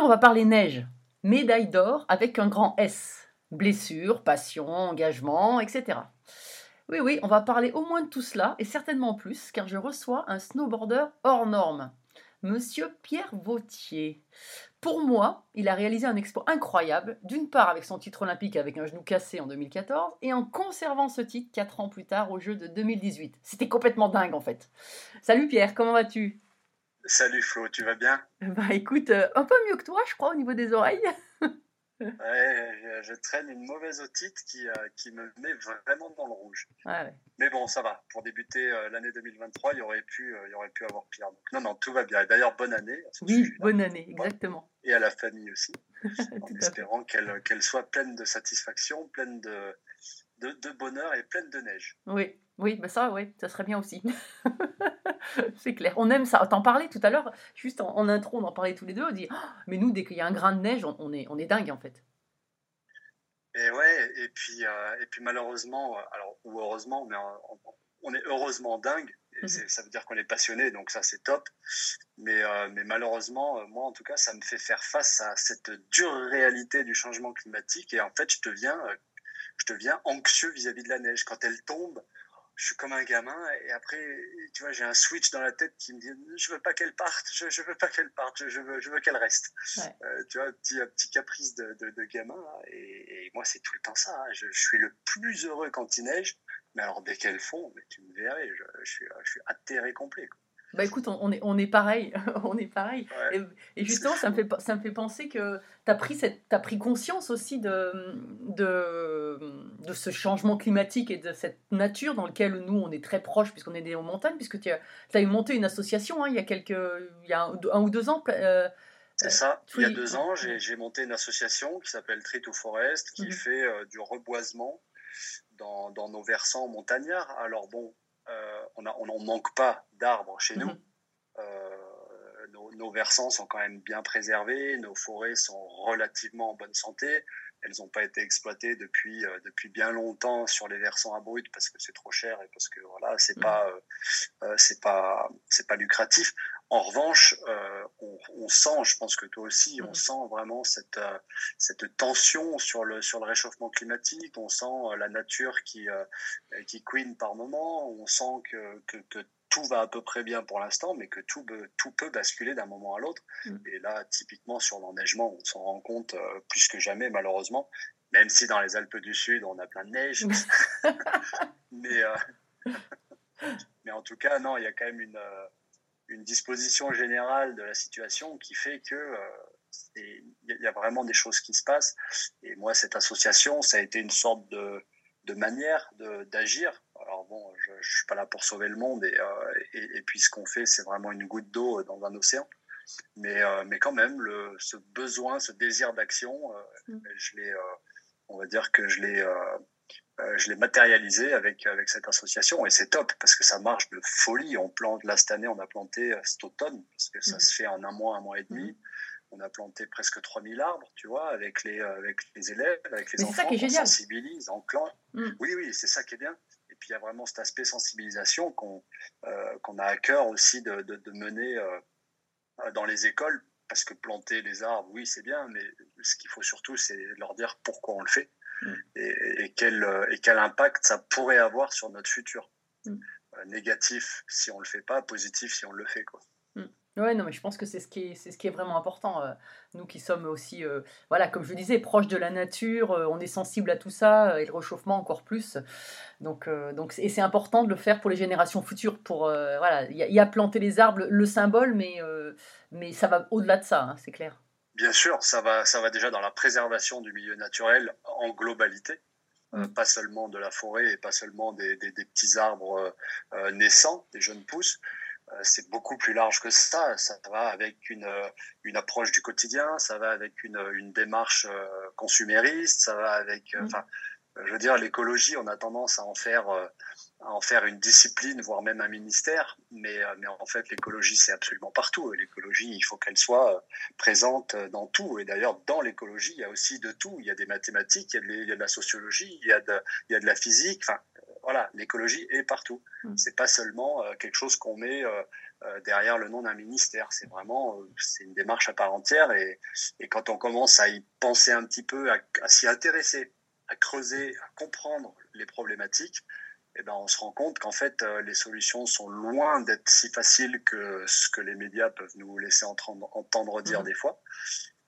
On va parler neige. Médaille d'or avec un grand S. Blessure, passion, engagement, etc. Oui, oui, on va parler au moins de tout cela et certainement plus car je reçois un snowboarder hors norme. Monsieur Pierre Vautier. Pour moi, il a réalisé un exploit incroyable, d'une part avec son titre olympique avec un genou cassé en 2014, et en conservant ce titre 4 ans plus tard au jeu de 2018. C'était complètement dingue en fait. Salut Pierre, comment vas-tu? Salut Flo, tu vas bien? Bah écoute, euh, un peu mieux que toi je crois au niveau des oreilles. Ouais, je, traîne une mauvaise otite qui, euh, qui me met vraiment dans le rouge. Ouais, ouais. Mais bon, ça va. Pour débuter euh, l'année 2023, il y aurait pu, il y aurait pu avoir pire. Donc, non, non, tout va bien. Et D'ailleurs, bonne année. Oui, bonne année, exactement. Et à la famille aussi, en espérant qu'elle qu'elle soit pleine de satisfaction, pleine de, de, de bonheur et pleine de neige. Oui, oui, bah ça, oui, ça serait bien aussi. c'est clair. On aime ça. T'en parlais tout à l'heure, juste en, en intro, on en parlait tous les deux. On dit, Ah, mais nous, dès qu'il y a un grain de neige, on, on est, on est dingue en fait. Et ouais, et puis, euh, et puis malheureusement, euh, alors, ou heureusement, mais euh, on, on est heureusement dingue. Et Mhm. ça veut dire qu'on est passionné, donc ça c'est top. Mais, euh, mais malheureusement, moi en tout cas, ça me fait faire face à cette dure réalité du changement climatique. Et en fait, je deviens, je deviens anxieux vis-à-vis de la neige. Quand elle tombe, je suis comme un gamin. Et après, tu vois, j'ai un switch dans la tête qui me dit Je veux pas qu'elle parte, je, je veux pas qu'elle parte, je, je veux, je veux qu'elle reste. Ouais. Euh, tu vois, un petit, un petit caprice de, de, de gamin. Et, et moi, c'est tout le temps ça. hein. Je, je suis le plus heureux quand il neige. Mais alors, dès qu'elles font, mais tu me verrais, je, je suis, je suis atterré complet. quoi. Bah écoute, on, on est, on est pareil. on est pareil. Ouais. Et, et justement, ça me, fait, ça me fait penser que tu as pris, cette, t'as pris conscience aussi de, de, de ce changement climatique et de cette nature dans laquelle nous, on est très proches, puisqu'on est des hauts montagnes, puisque tu as, as monté une association hein, il y a, quelques, il y a un, un ou deux ans. euh, C'est Euh, ça. Il y a deux ans, j'ai monté une association qui s'appelle Tree to Forest, qui Mhm. fait euh, du reboisement dans, dans nos versants montagnards. Alors bon, euh, on n'en on en manque pas d'arbres chez nous. Mhm. Euh, nos, nos versants sont quand même bien préservés, nos forêts sont relativement en bonne santé. Elles n'ont pas été exploitées depuis, euh, depuis bien longtemps sur les versants abrupts parce que c'est trop cher et parce que voilà, c'est Mhm. pas, euh, euh, c'est pas, c'est pas lucratif. En revanche, euh, on, on sent, je pense que toi aussi, on Mhm. sent vraiment cette, euh, cette tension sur le, sur le réchauffement climatique. On sent euh, la nature qui, qui queen par moment. On sent que, que, que tout va à peu près bien pour l'instant, mais que tout, tout peut basculer d'un moment à l'autre. Mhm. Et là, typiquement sur l'enneigement, on s'en rend compte plus que jamais, malheureusement. Même si dans les Alpes du Sud, on a plein de neige. mais, mais en tout cas, non, il y a quand même une, une disposition générale de la situation qui fait que euh, il y a- vraiment des choses qui se passent. Et moi, cette association, ça a été une sorte de, de manière de- d'agir. Alors bon, je, je suis pas là pour sauver le monde et, euh, et, et puis ce qu'on fait, c'est vraiment une goutte d'eau dans un océan. Mais, euh, mais quand même, le, ce besoin, ce désir d'action, euh, Mm. je l'ai, euh, on va dire que je l'ai, euh, je l'ai matérialisé avec, avec cette association et c'est top parce que ça marche de folie. On plante, là cette année, on a planté euh, cet automne parce que ça Mhm. se fait en un mois, un mois et demi. On a planté presque 3000 arbres, tu vois, avec les, euh, avec les élèves, avec les Mais c'est ça enfants. qui est on génial. sensibilise, en clan. Mhm. Oui, oui, c'est ça qui est bien. Et puis il y a vraiment cet aspect sensibilisation qu'on euh, qu'on a à cœur aussi de, de, de mener euh, euh, dans les écoles. Parce que planter les arbres, oui, c'est bien, mais ce qu'il faut surtout, c'est leur dire pourquoi on le fait Mm. Et, et quel, euh, et quel impact ça pourrait avoir sur notre futur. Mm. Euh, négatif si on le fait pas, positif si on le fait. Quoi. Mais Ouais, non, mais je pense que c'est ce qui est, c'est ce qui est vraiment important. euh, nous qui sommes aussi, euh, voilà, comme je le disais, proches de la nature, euh, on est sensible à tout ça et le réchauffement encore plus. Donc, donc, et c'est important de le faire pour les générations futures. Pour voilà, il y, a- il y a planter les arbres, le symbole, mais mais ça va au-delà de ça, hein, c'est clair. Bien sûr, ça va, ça va déjà dans la préservation du milieu naturel en globalité, euh, Mm. pas seulement de la forêt et pas seulement des, des- des petits arbres euh, euh, naissants, des jeunes pousses. Euh, c'est beaucoup plus large que ça. Ça va avec une, une approche du quotidien, ça va avec une, une démarche consumériste, ça va avec, Mm. enfin, je veux dire, l'écologie, on a tendance à en faire, à en faire une discipline, voire même un ministère. Mais, euh, mais en fait, l'écologie, c'est absolument partout. L'écologie, il faut qu'elle soit euh, présente dans tout. Et d'ailleurs, dans l'écologie, il y a aussi de tout. Il y a des mathématiques, il y a de, il y a de la sociologie, il y a de, il y a de la physique. Enfin, euh, voilà, l'écologie est partout. Mm. C'est pas seulement euh, quelque chose qu'on met euh, euh, derrière le nom d'un ministère. C'est vraiment, euh, c'est une démarche à part entière. Et, et quand on commence à y penser un petit peu, à, à s'y intéresser, à creuser, à comprendre les problématiques, eh ben, on se rend compte qu'en fait, euh, les solutions sont loin d'être si faciles que ce que les médias peuvent nous laisser entendre, entendre dire Mhm. des fois.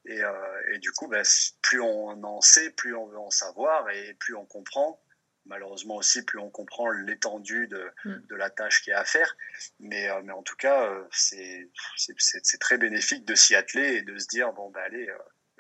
Et, euh, et du coup, ben, plus on en sait, plus on veut en savoir et plus on comprend. Malheureusement aussi, plus on comprend l'étendue de, Mhm. de la tâche qu'il y a à faire. Mais, euh, mais en tout cas, euh, c'est très bénéfique de s'y atteler et de se dire, bon, ben allez,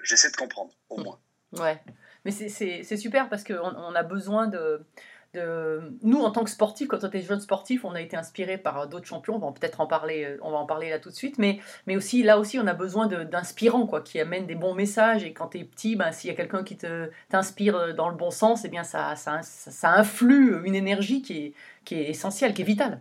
j'essaie de comprendre, au Mhm. moins. Ouais, mais c'est super parce qu'on on a besoin de, Nous, en tant que sportifs, quand on était jeunes sportifs, on a été inspirés par d'autres champions, on va peut-être en parler, euh, on va en parler là tout de suite, mais, mais aussi, là aussi, on a besoin d'inspirants, quoi, qui amènent des bons messages, et quand tu es petit, ben, s'il y a quelqu'un qui te- t'inspire dans le bon sens, eh bien, ça, ça, ça, ça influe une énergie qui est, qui est essentielle, qui est vitale.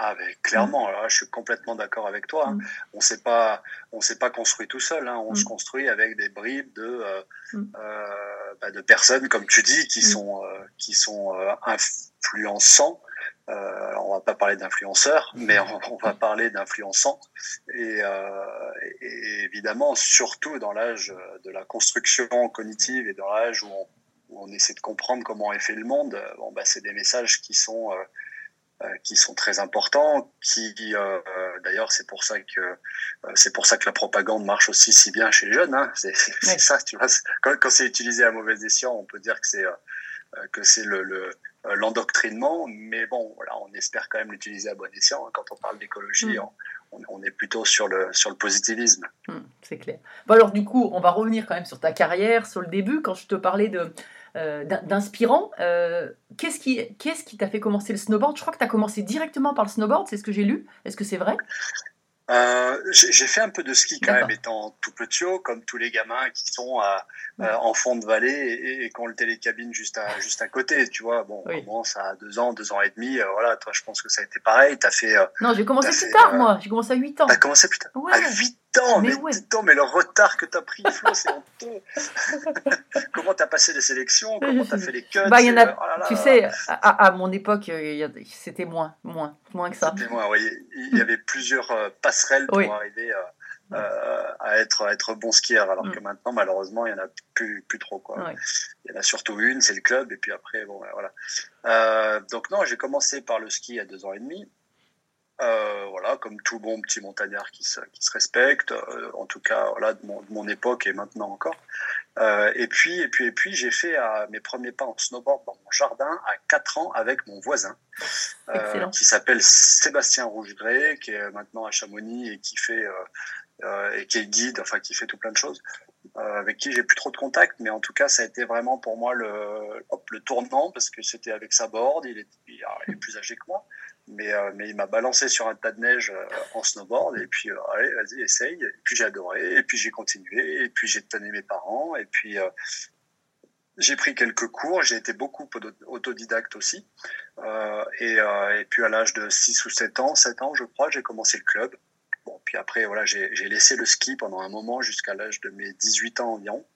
Ah, ben, clairement, là, je suis complètement d'accord avec toi. hein. Mm. On s'est pas, on s'est pas construit tout seul. Hein. On Mm. se construit avec des bribes de, euh, Mm. euh, bah, de personnes, comme tu dis, qui Mm. sont, euh, qui sont euh, influençants. On va pas parler d'influenceurs, mais on, on va parler d'influençants. Et, et- et évidemment, surtout dans l'âge de la construction cognitive et dans l'âge où on, où on essaie de comprendre comment est fait le monde, bon, bah, c'est des messages qui sont qui sont très importants, qui euh, euh, d'ailleurs c'est pour ça que euh, c'est pour ça que la propagande marche aussi si bien chez les jeunes. Hein. C'est ça, tu vois. Quand, quand c'est utilisé à mauvais escient, on peut dire que c'est euh, euh, que c'est le le- euh, l'endoctrinement, mais bon, voilà, on espère quand même l'utiliser à bon escient. hein. Quand on parle d'écologie, Mm. on, on est plutôt sur le sur le positivisme. Hmm, c'est clair. Bon alors du coup, on va revenir quand même sur ta carrière, sur le début, quand je te parlais de euh, d'in- d'inspirant. euh, Qu'est-ce qui qu'est-ce qui t'a fait commencer le snowboard? Je crois que tu as commencé directement par le snowboard, c'est ce que j'ai lu. Est-ce que c'est vrai? Euh, j'ai fait un peu de ski quand même étant tout petit, comme tous les gamins qui sont à, Ouais. euh, en fond de vallée et, et qui ont le télécabine juste à, juste à côté. Tu vois, bon, Oui. on commence à deux ans, deux ans et demi. euh, voilà, toi, je pense que ça a été pareil. T'as fait, euh, Non, j'ai commencé plus fait, tard, moi. J'ai commencé à 8 ans. t'as commencé putain Ouais. à 8 ans. Mais Mais, ouais. dis donc, mais le retard que t'as pris, Flo, c'est honteux. Comment t'as passé les sélections? Comment t'as fait les cuts? Bah, y en a- oh là là Tu sais, à, mon époque, euh, y c'était moins, moins, moins que ça. C'était moi, oui. Il y avait plusieurs euh, passerelles pour Oui. arriver euh, euh, à, être, à être bon skieur, alors Mm. que maintenant, malheureusement, il n'y en a plus, plus trop. Quoi. Ouais. Il y en a surtout une, c'est le club, et puis après, bon, ben, voilà. Euh, donc, non, j'ai commencé par le ski à deux ans et demi. Euh, voilà, comme tout bon petit montagnard qui se, qui se respecte, euh, en tout cas voilà, de, mon, de mon époque et maintenant encore. Euh, et puis, et puis, et puis j'ai fait euh, mes premiers pas en snowboard dans mon jardin à 4 ans avec mon voisin, euh, qui s'appelle Sébastien Rougegré, qui est maintenant à Chamonix et qui fait euh, et qui est guide, enfin qui fait tout plein de choses, euh, avec qui j'ai plus trop de contact, mais en tout cas ça a été vraiment pour moi le, hop, le tournant parce que c'était avec sa board, il est, il est plus âgé que moi, mais, euh, mais il m'a balancé sur un tas de neige euh, en snowboard et puis euh, allez vas-y essaye, et puis j'ai adoré et puis j'ai continué et puis j'ai tenu mes parents et puis j'ai pris quelques cours, j'ai été beaucoup auto- autodidacte aussi. Euh, et, euh, et puis à l'âge de 6 ou 7 ans, 7 ans je crois, j'ai commencé le club. Bon, puis après, voilà, j'ai laissé le ski pendant un moment jusqu'à l'âge de mes 18 ans environ.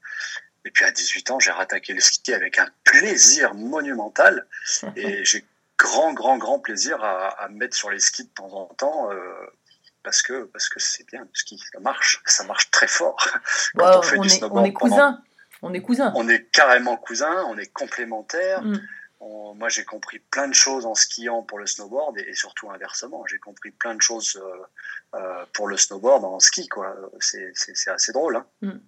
Et puis à 18 ans, j'ai rattaqué le ski avec un plaisir monumental. Et j'ai grand, grand, grand plaisir à, à me mettre sur les skis de temps en temps. euh, parce que parce que c'est bien le ski, ça marche, ça marche très fort. Quand on fait on, du est, snowboard on est pendant- cousins. On est cousins. On est carrément cousins, on est complémentaires. Mm. on- moi, j'ai compris plein de choses en skiant pour le snowboard et, et surtout inversement. J'ai compris plein de choses euh, euh, pour le snowboard en ski, quoi. C'est assez drôle. Hein. Mm.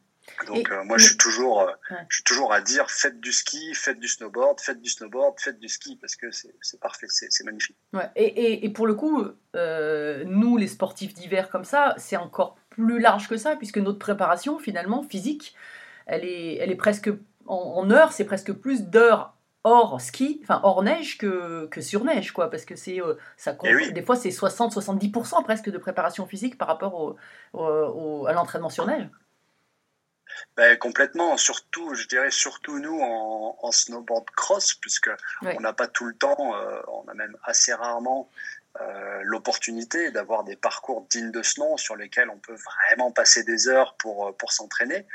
Donc, Et- euh, moi, je suis toujours, euh, Ouais. je suis toujours à dire faites du ski, faites du snowboard, faites du snowboard, faites du ski parce que c'est, parfait, c'est, magnifique. Ouais. Et, et- et pour le coup, euh, nous, les sportifs d'hiver comme ça, c'est encore plus large que ça, puisque notre préparation, finalement, physique, elle est, elle est presque, en, en heures, c'est presque plus d'heures hors ski, enfin hors neige que, que sur neige, quoi, parce que c'est, euh, ça compte- Eh oui. des fois, c'est 60-70% presque de préparation physique par rapport au, au- au- à l'entraînement sur neige. Ben, complètement, surtout, je dirais surtout nous en, en snowboard cross, puisque on n'a pas tout le temps, euh, on a même assez rarement euh, l'opportunité d'avoir des parcours dignes de ce nom sur lesquels on peut vraiment passer des heures pour, euh, pour s'entraîner.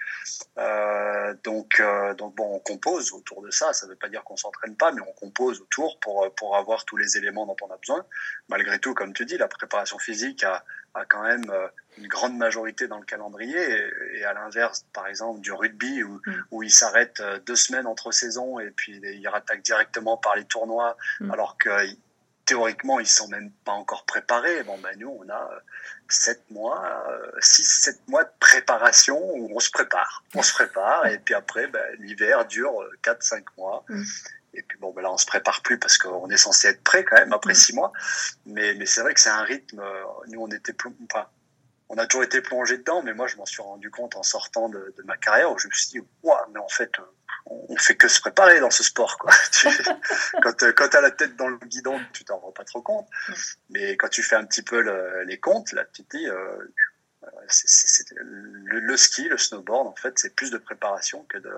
Euh, donc, euh, donc bon, on compose autour de ça. Ça ne veut pas dire qu'on s'entraîne pas, mais on compose autour pour, pour avoir tous les éléments dont on a besoin. Malgré tout, comme tu dis, la préparation physique a, a quand même une grande majorité dans le calendrier. Et, et à l'inverse, par exemple, du rugby où, Mm. où il s'arrête euh, deux semaines entre saisons et puis il rattaque directement par les tournois, Mm. alors que théoriquement, ils sont même pas encore préparés. Bon, ben, nous, on a euh, sept mois, euh, six, sept mois de préparation où on se prépare. On se prépare, et puis après, ben, l'hiver dure euh, quatre, cinq mois. Mm. Et puis bon, ben là, on se prépare plus parce qu'on est censé être prêt quand même après Mm. six mois. Mais, mais c'est vrai que c'est un rythme. euh, Nous, on était plus, enfin, on a toujours été plongé dedans, mais moi, je m'en suis rendu compte en sortant de, de ma carrière où je me suis dit, waouh, mais en fait, euh, on on fait que se préparer dans ce sport, quoi. Tu- quand euh, quand t'as la tête dans le guidon, tu t'en rends pas trop compte. Mais quand tu fais un petit peu le- les comptes, là, tu te dis, euh, le, le ski, le snowboard, en fait, c'est plus de préparation que de.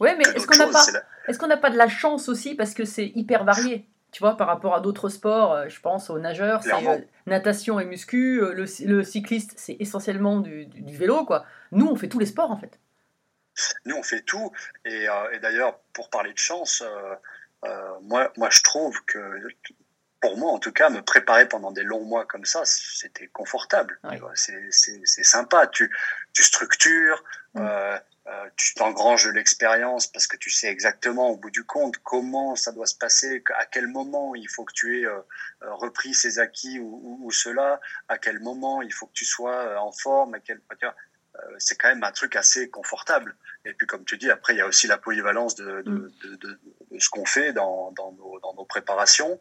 Ouais, mais que est-ce d'autres qu'on n'a choses. pas, C'est la- est-ce qu'on n'a pas de la chance aussi parce que c'est hyper varié? Tu vois, par rapport à d'autres sports, euh, je pense aux nageurs, c'est euh, natation et muscu, euh, le, le cycliste, c'est essentiellement du, du- du vélo, quoi. Nous, on fait tous les sports, en fait. Nous, on fait tout. Et, euh, et d'ailleurs, pour parler de chance, euh, moi, moi, je trouve que, pour moi en tout cas, me préparer pendant des longs mois comme ça, c'était confortable. Ouais. C'est sympa. Tu, tu structures, Mm. Euh, tu t'engranges de l'expérience parce que tu sais exactement au bout du compte comment ça doit se passer, à quel moment il faut que tu aies euh, euh, repris ces acquis ou, ou, ou cela, à quel moment il faut que tu sois en forme, à quel c'est quand même un truc assez confortable. Et puis, comme tu dis, après, il y a aussi la polyvalence de, Mm. de, de- de ce qu'on fait dans, dans, nos, dans nos préparations.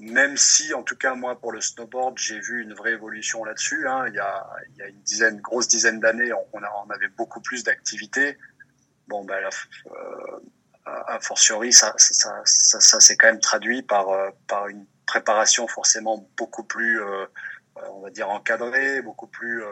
Même si, en tout cas, moi, pour le snowboard, j'ai vu une vraie évolution là-dessus. Hein. Il, y a, il y a une dizaine, grosse dizaine d'années, on, on, avait beaucoup plus d'activités. Bon, ben, euh, a fortiori, ça, ça, ça, ça s'est quand même traduit par, euh, par une préparation forcément beaucoup plus, euh, on va dire, encadrée, beaucoup plus euh,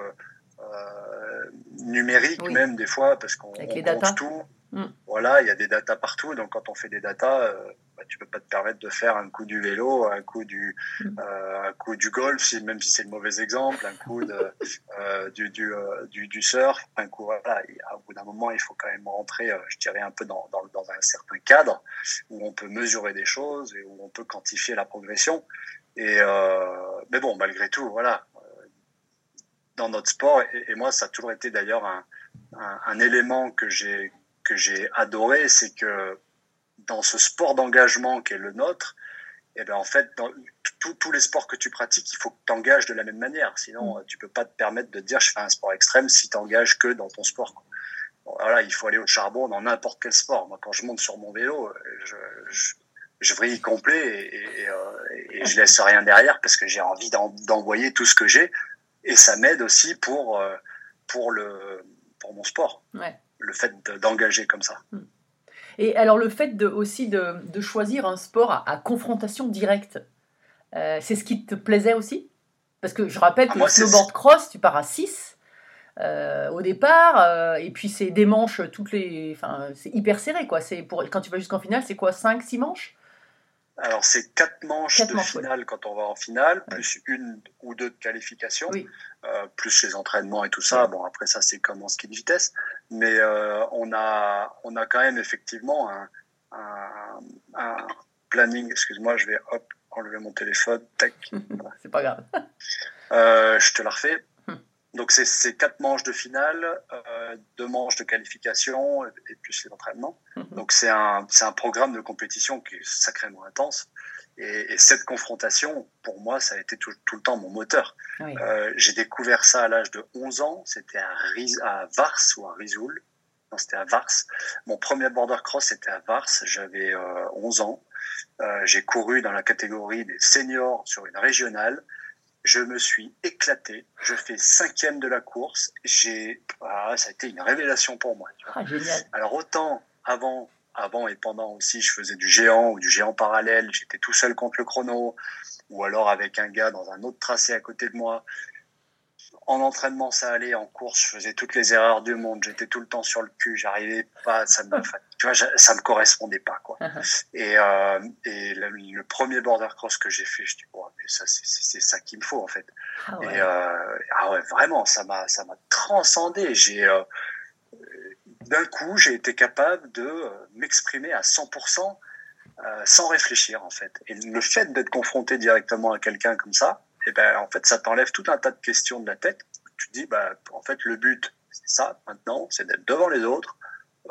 euh, numérique Oui. même des fois, parce qu'on datas. tout. Mm. Voilà, il y a des datas partout, donc quand on fait des datas, euh, bah, tu peux pas te permettre de faire un coup du vélo, un coup du, Mm. euh, un coup du golf, si, même si c'est le mauvais exemple, un coup de, euh, du, du, euh, du, du surf, un coup, voilà, au bout d'un moment, il faut quand même rentrer, euh, je dirais, un peu dans, dans, dans un certain cadre où on peut mesurer des choses et où on peut quantifier la progression. Et, euh, mais bon, malgré tout, voilà, euh, dans notre sport, et, et moi, ça a toujours été d'ailleurs un, un, un élément que j'ai que j'ai adoré, c'est que dans ce sport d'engagement qui est le nôtre, et ben en fait, dans tous les sports que tu pratiques, il faut que tu t'engages de la même manière. Sinon, euh, tu peux pas te permettre de dire je fais un sport extrême si tu t'engages que dans ton sport. quoi. Bon, voilà, il faut aller au charbon dans n'importe quel sport. Moi, quand je monte sur mon vélo, euh, je, je, je vrille complet et, et, euh, et je laisse rien derrière parce que j'ai envie d'en- d'envoyer tout ce que j'ai. Et ça m'aide aussi pour, euh, pour, le, pour mon sport, Ouais. Le fait de- d'engager comme ça. Et alors, le fait de, aussi de, de choisir un sport à, à confrontation directe, euh, c'est ce qui te plaisait aussi? Parce que je rappelle Ah, que le snowboard cross, tu pars à 6 au départ, euh, et puis c'est des manches toutes les. Enfin, c'est hyper serré, quoi. C'est pour, quand tu vas jusqu'en finale, c'est quoi 5, 6 manches? Alors, c'est quatre manches Quatre de manches, ouais. finale quand on va en finale, Ouais. plus une ou deux de qualification, Oui. Euh, plus les entraînements et tout ça. Bon, après ça, c'est comme en ski de vitesse. Mais euh, on, a, on a quand même effectivement un, un, un planning. Excuse-moi, je vais hop, enlever mon téléphone. Tac. c'est pas grave. Euh, je te la refais. Hmm. Donc, c'est- c'est quatre manches de finale, euh, deux manches de qualification et, et plus les entraînements. Hmm. Donc c'est un, c'est un programme de compétition qui est sacrément intense. Et, et cette confrontation, pour moi, ça a été tout, tout le temps mon moteur. Oui. Euh, j'ai découvert ça à l'âge de 11 ans. C'était à, à Vars ou à Risoul. Non, c'était à Vars. Mon premier border cross, c'était à Vars. J'avais euh, 11 ans. Euh, j'ai couru dans la catégorie des seniors sur une régionale. Je me suis éclaté. Je fais cinquième de la course. J'ai, ah, ça a été une révélation pour moi. Ah, génial. Alors autant avant, avant et pendant aussi, je faisais du géant ou du géant parallèle. J'étais tout seul contre le chrono, ou alors avec un gars dans un autre tracé à côté de moi. En entraînement, ça allait. En course, je faisais toutes les erreurs du monde. J'étais tout le temps sur le cul. J'arrivais pas. Ça me, enfin, tu vois, ça- ça me correspondait pas, quoi. Et, euh, et le, le premier border cross que j'ai fait, je dis, oh, mais ça, c'est- ça qu'il me faut, en fait. Ah ouais. Et euh, ah ouais, vraiment, ça m'a ça m'a transcendé. J'ai euh, d'un coup, j'ai été capable de euh, m'exprimer à 100% euh, sans réfléchir en fait. Et le fait d'être confronté directement à quelqu'un comme ça, et ben en fait, ça t'enlève tout un tas de questions de la tête. Tu te dis, bah en fait, le but, c'est ça maintenant, c'est d'être devant les autres.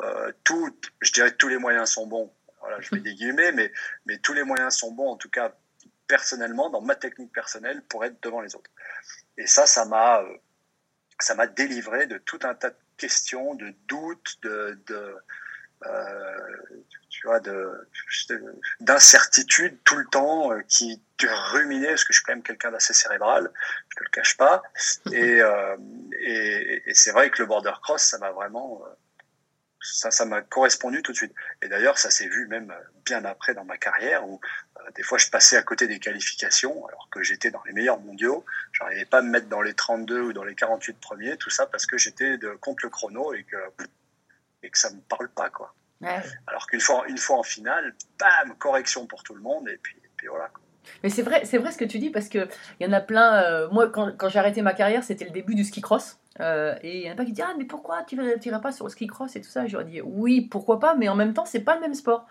Euh, tout, je dirais que tous les moyens sont bons. Voilà, je mets des guillemets, mais mais tous les moyens sont bons en tout cas personnellement dans ma technique personnelle pour être devant les autres. Et ça, ça m'a, ça m'a délivré de tout un tas de questions, de doutes, de, de euh, tu vois, de, d'incertitudes tout le temps euh, qui te ruminaient, parce que je suis quand même quelqu'un d'assez cérébral, je te le cache pas. Et, euh, et, et c'est vrai que le border cross, ça m'a vraiment, euh, ça, ça m'a correspondu tout de suite. Et d'ailleurs, ça s'est vu même bien après dans ma carrière où euh, des fois je passais à côté des qualifications alors que j'étais dans les meilleurs mondiaux. J'arrivais pas à me mettre dans les 32 ou dans les 48 premiers, tout ça parce que j'étais contre le chrono et que, et que ça me parle pas, quoi. Ouais. Alors qu'une fois, une fois en finale, bam, correction pour tout le monde et puis, et puis voilà. quoi. Mais c'est vrai, c'est vrai ce que tu dis parce que il y en a plein. euh, moi, quand, j'ai arrêté ma carrière, c'était le début du ski cross. Euh, et il y en a pas qui disent ah mais pourquoi tu n'irais pas sur le ski cross et tout ça? Leur dis oui pourquoi pas, mais en même temps c'est pas le même sport.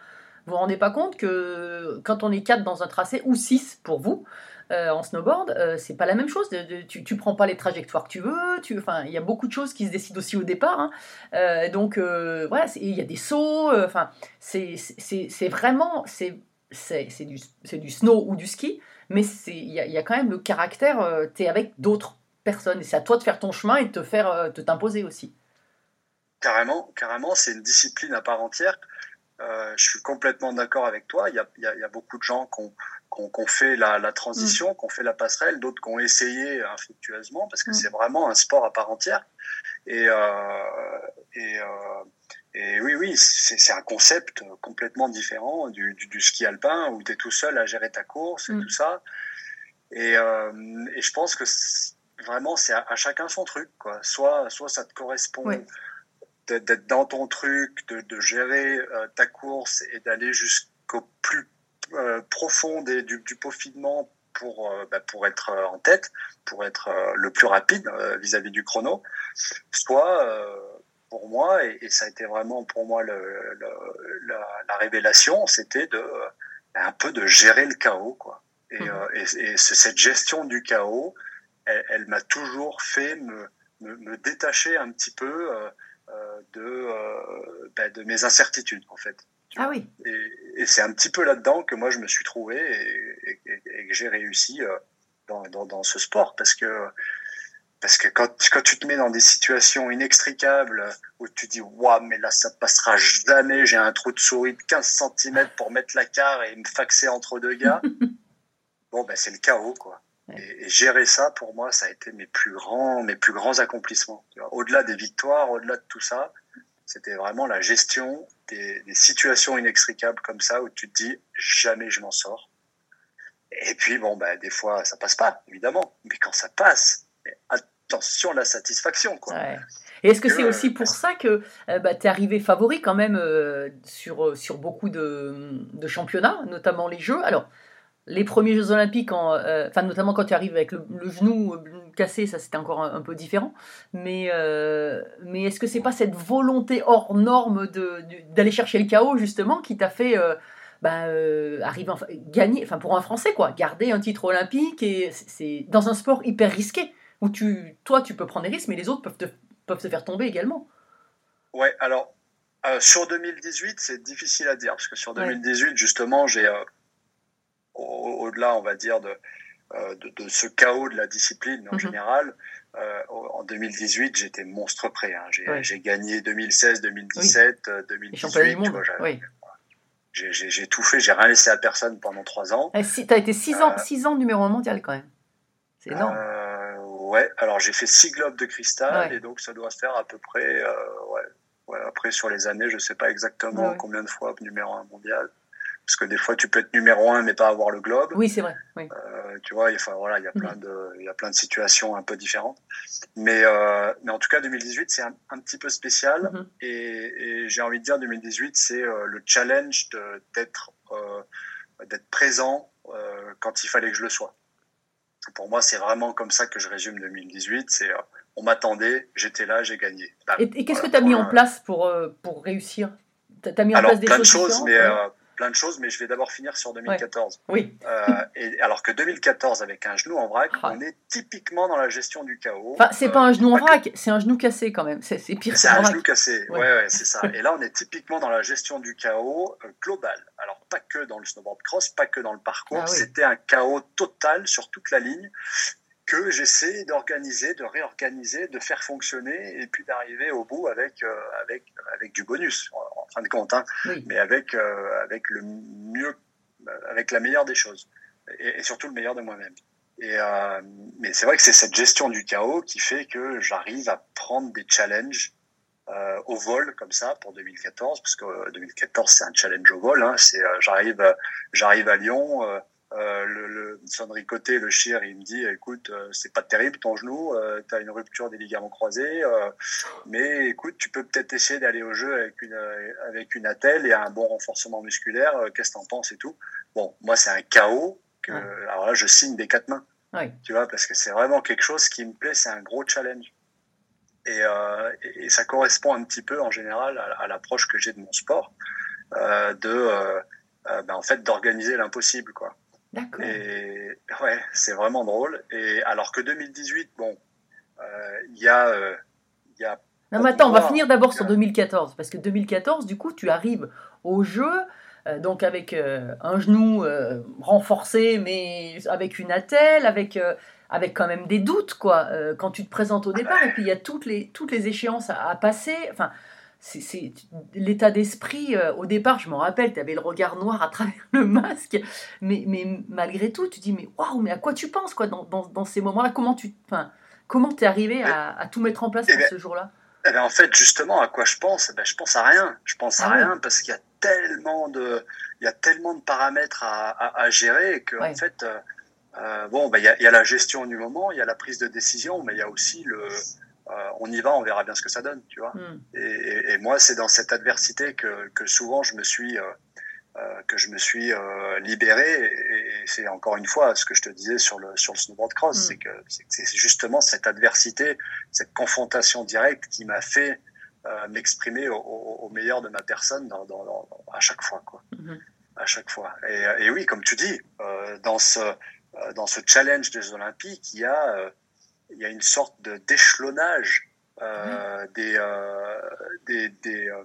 Vous vous rendez pas compte que quand on est quatre dans un tracé ou six pour vous euh, en snowboard, c'est pas la même chose. Tu, tu prends pas les trajectoires que tu veux. Enfin il y a beaucoup de choses qui se décident aussi au départ. hein. Donc voilà, il y a des sauts. Enfin c'est vraiment c'est c'est du, du snow ou du ski, mais il y, y a quand même le caractère, euh, tu es avec d'autres personnes, et c'est à toi de faire ton chemin et de te faire euh, de t'imposer aussi. Carrément, carrément, c'est une discipline à part entière. Euh, je suis complètement d'accord avec toi. Il y a, y a- y a beaucoup de gens qui ont, qui ont fait la, la transition, qui ont fait la passerelle, d'autres qui ont essayé infructueusement, parce que Mm. c'est vraiment un sport à part entière. Et, euh, et, euh, et oui, oui, c'est un concept complètement différent du, du, du ski alpin où tu es tout seul à gérer ta course et Mm. tout ça. Et, euh, et je pense que vraiment, c'est à, à chacun son truc. Quoi. Soit, soit ça te correspond d'être dans ton truc, de, de gérer euh, ta course et d'aller jusqu'au plus euh, profond des- du, du peaufinement pour, bah, pour être en tête, pour être le plus rapide vis-à-vis du chrono. Soit, pour moi, et, et ça a été vraiment pour moi le, le- la, la révélation, c'était de euh, un peu de gérer le chaos. Quoi. Et, euh, et, et ce- cette gestion du chaos, elle, elle m'a toujours fait me, me, me détacher un petit peu euh, de, bah, de mes incertitudes, en fait. Ah oui, Et, et c'est un petit peu là-dedans que moi je me suis trouvé et, que j'ai réussi dans, dans, dans ce sport parce que parce que quand, quand tu te mets dans des situations inextricables où tu dis waouh mais là ça passera jamais j'ai un trou de souris de 15 cm pour mettre la carre et me faxer entre deux gars bon ben c'est le chaos quoi et, et gérer ça pour moi ça a été mes plus grands mes plus grands accomplissements au-delà des victoires au-delà de tout ça c'était vraiment la gestion des, des situations inextricables comme ça où tu te dis jamais je m'en sors. Et puis bon, bah, des fois ça passe pas, évidemment. Mais quand ça passe, mais attention la satisfaction. Quoi. ouais. Et est-ce que c'est euh, aussi pour ça que euh, bah, tu es arrivé favori quand même euh, sur, euh, sur beaucoup de, de championnats, notamment les Jeux? Alors, les premiers Jeux Olympiques, en, euh, enfin, notamment quand tu arrives avec le, le genou euh, cassé, ça c'était encore un, un peu différent. Mais, euh, mais est-ce que c'est pas cette volonté hors norme d'aller chercher le chaos justement qui t'a fait euh, bah, euh, arriver, enfin, gagner, enfin pour un Français quoi, garder un titre olympique et c'est dans un sport hyper risqué? Où tu, toi tu peux prendre des risques, mais les autres peuvent te, peuvent te faire tomber également. Ouais, alors Euh, sur 2018, c'est difficile à dire parce que sur 2018, justement, j'ai euh, au-delà, on va dire, de, euh, de, de, ce chaos de la discipline en mhm. général. en 2018, j'étais monstre prêt. Hein. J'ai gagné 2016, 2017, 2018. J'ai tout fait, j'ai rien laissé à personne pendant trois ans. Tu as été six ans, six ans numéro un mondial quand même. C'est énorme. Ouais, alors j'ai fait six globes de cristal et donc ça doit se faire à peu près ouais, après, sur les années, je ne sais pas exactement combien de fois numéro un mondial. Parce que des fois, tu peux être numéro un mais pas avoir le globe. Oui, c'est vrai. Euh, tu vois, enfin, voilà, il y, a plein mhm. de, il y a plein de situations un peu différentes. Mais, euh, mais en tout cas, 2018, c'est un, petit peu spécial. Mhm. Et, j'ai envie de dire, 2018, c'est euh, le challenge d'être d'être présent quand il fallait que je le sois. Pour moi, c'est vraiment comme ça que je résume 2018. C'est on m'attendait, j'étais là, j'ai gagné. et, qu'est-ce que tu as mis en place pour, euh, pour réussir? Tu as mis en place des plein choses, de choses, mais euh, plein de choses, mais je vais d'abord finir sur 2014. Oui. Euh, et alors que 2014, avec un genou en vrac, ah. on est typiquement dans la gestion du chaos. Enfin, c'est pas un genou en vrac, c'est un genou cassé quand même. C'est pire. C'est un genou cassé. Ouais, ouais, c'est ça. Et là, on est typiquement dans la gestion du chaos global. Alors pas que dans le snowboard cross, pas que dans le parcours. Ah C'était un chaos total sur toute la ligne que j'essaie d'organiser, de réorganiser, de faire fonctionner et puis d'arriver au bout avec, euh, avec, avec du bonus, en, fin de compte, hein, mais avec, euh, avec le mieux, avec la meilleure des choses et, surtout le meilleur de moi-même. Et, euh, mais c'est vrai que c'est cette gestion du chaos qui fait que j'arrive à prendre des challenges au vol comme ça pour 2014 parce que 2014 c'est un challenge au vol hein, c'est j'arrive j'arrive à Lyon euh, le, le sonnerie côté, le chir, il me dit écoute, euh, c'est pas terrible ton genou, euh, tu as une rupture des ligaments croisés, euh, mais écoute, tu peux peut-être essayer d'aller au jeu avec une, avec une attelle et un bon renforcement musculaire, qu'est-ce que t'en penses et tout. Bon, moi, c'est un chaos. Que, Alors là, je signe des quatre mains. Tu vois, parce que c'est vraiment quelque chose qui me plaît, c'est un gros challenge. Et, et, ça correspond un petit peu en général à, l'approche que j'ai de mon sport, de ben, en fait d'organiser l'impossible, quoi. D'accord. Et ouais, c'est vraiment drôle. Et alors que 2018, bon, euh, il y a, euh, y a non, mais attends, on va finir d'abord sur 2014, parce que 2014, du coup, tu arrives au jeu, euh, donc avec un genou renforcé, mais avec une attelle, avec, avec quand même des doutes, quoi, quand tu te présentes au départ, et puis il y a toutes les, toutes les échéances à, à passer. Enfin, c'est l'état d'esprit. Euh, au départ, je me rappelle, tu avais le regard noir à travers le masque, mais, mais malgré tout, tu dis mais waouh, mais à quoi tu penses quoi dans, dans, dans ces moments-là? Comment tu, enfin, comment t'es arrivé à, à, tout mettre en place pour eh ben, ce jour-là? eh ben, en fait, justement, à quoi je pense? Eh ben, Je pense à rien. Je pense à ah rien parce qu'il y a tellement de, il y a tellement de paramètres à, à, à gérer que en fait, euh, euh bon, ben, il, y a, il y a la gestion du moment, il y a la prise de décision, mais il y a aussi le euh, on y va, on verra bien ce que ça donne, tu vois. Hmm. Et, moi, c'est dans cette adversité que, souvent je me suis euh, euh, que je me suis libéré. Et, c'est encore une fois ce que je te disais sur le sur le snowboard cross, hmm. c'est que c'est justement cette adversité, cette confrontation directe qui m'a fait m'exprimer au, meilleur de ma personne à chaque fois, quoi. Hmm. À chaque fois. Et, oui, comme tu dis, dans ce dans ce challenge des Olympiques, il y a il y a une sorte de d'échelonnage euh, des, euh, des, des euh,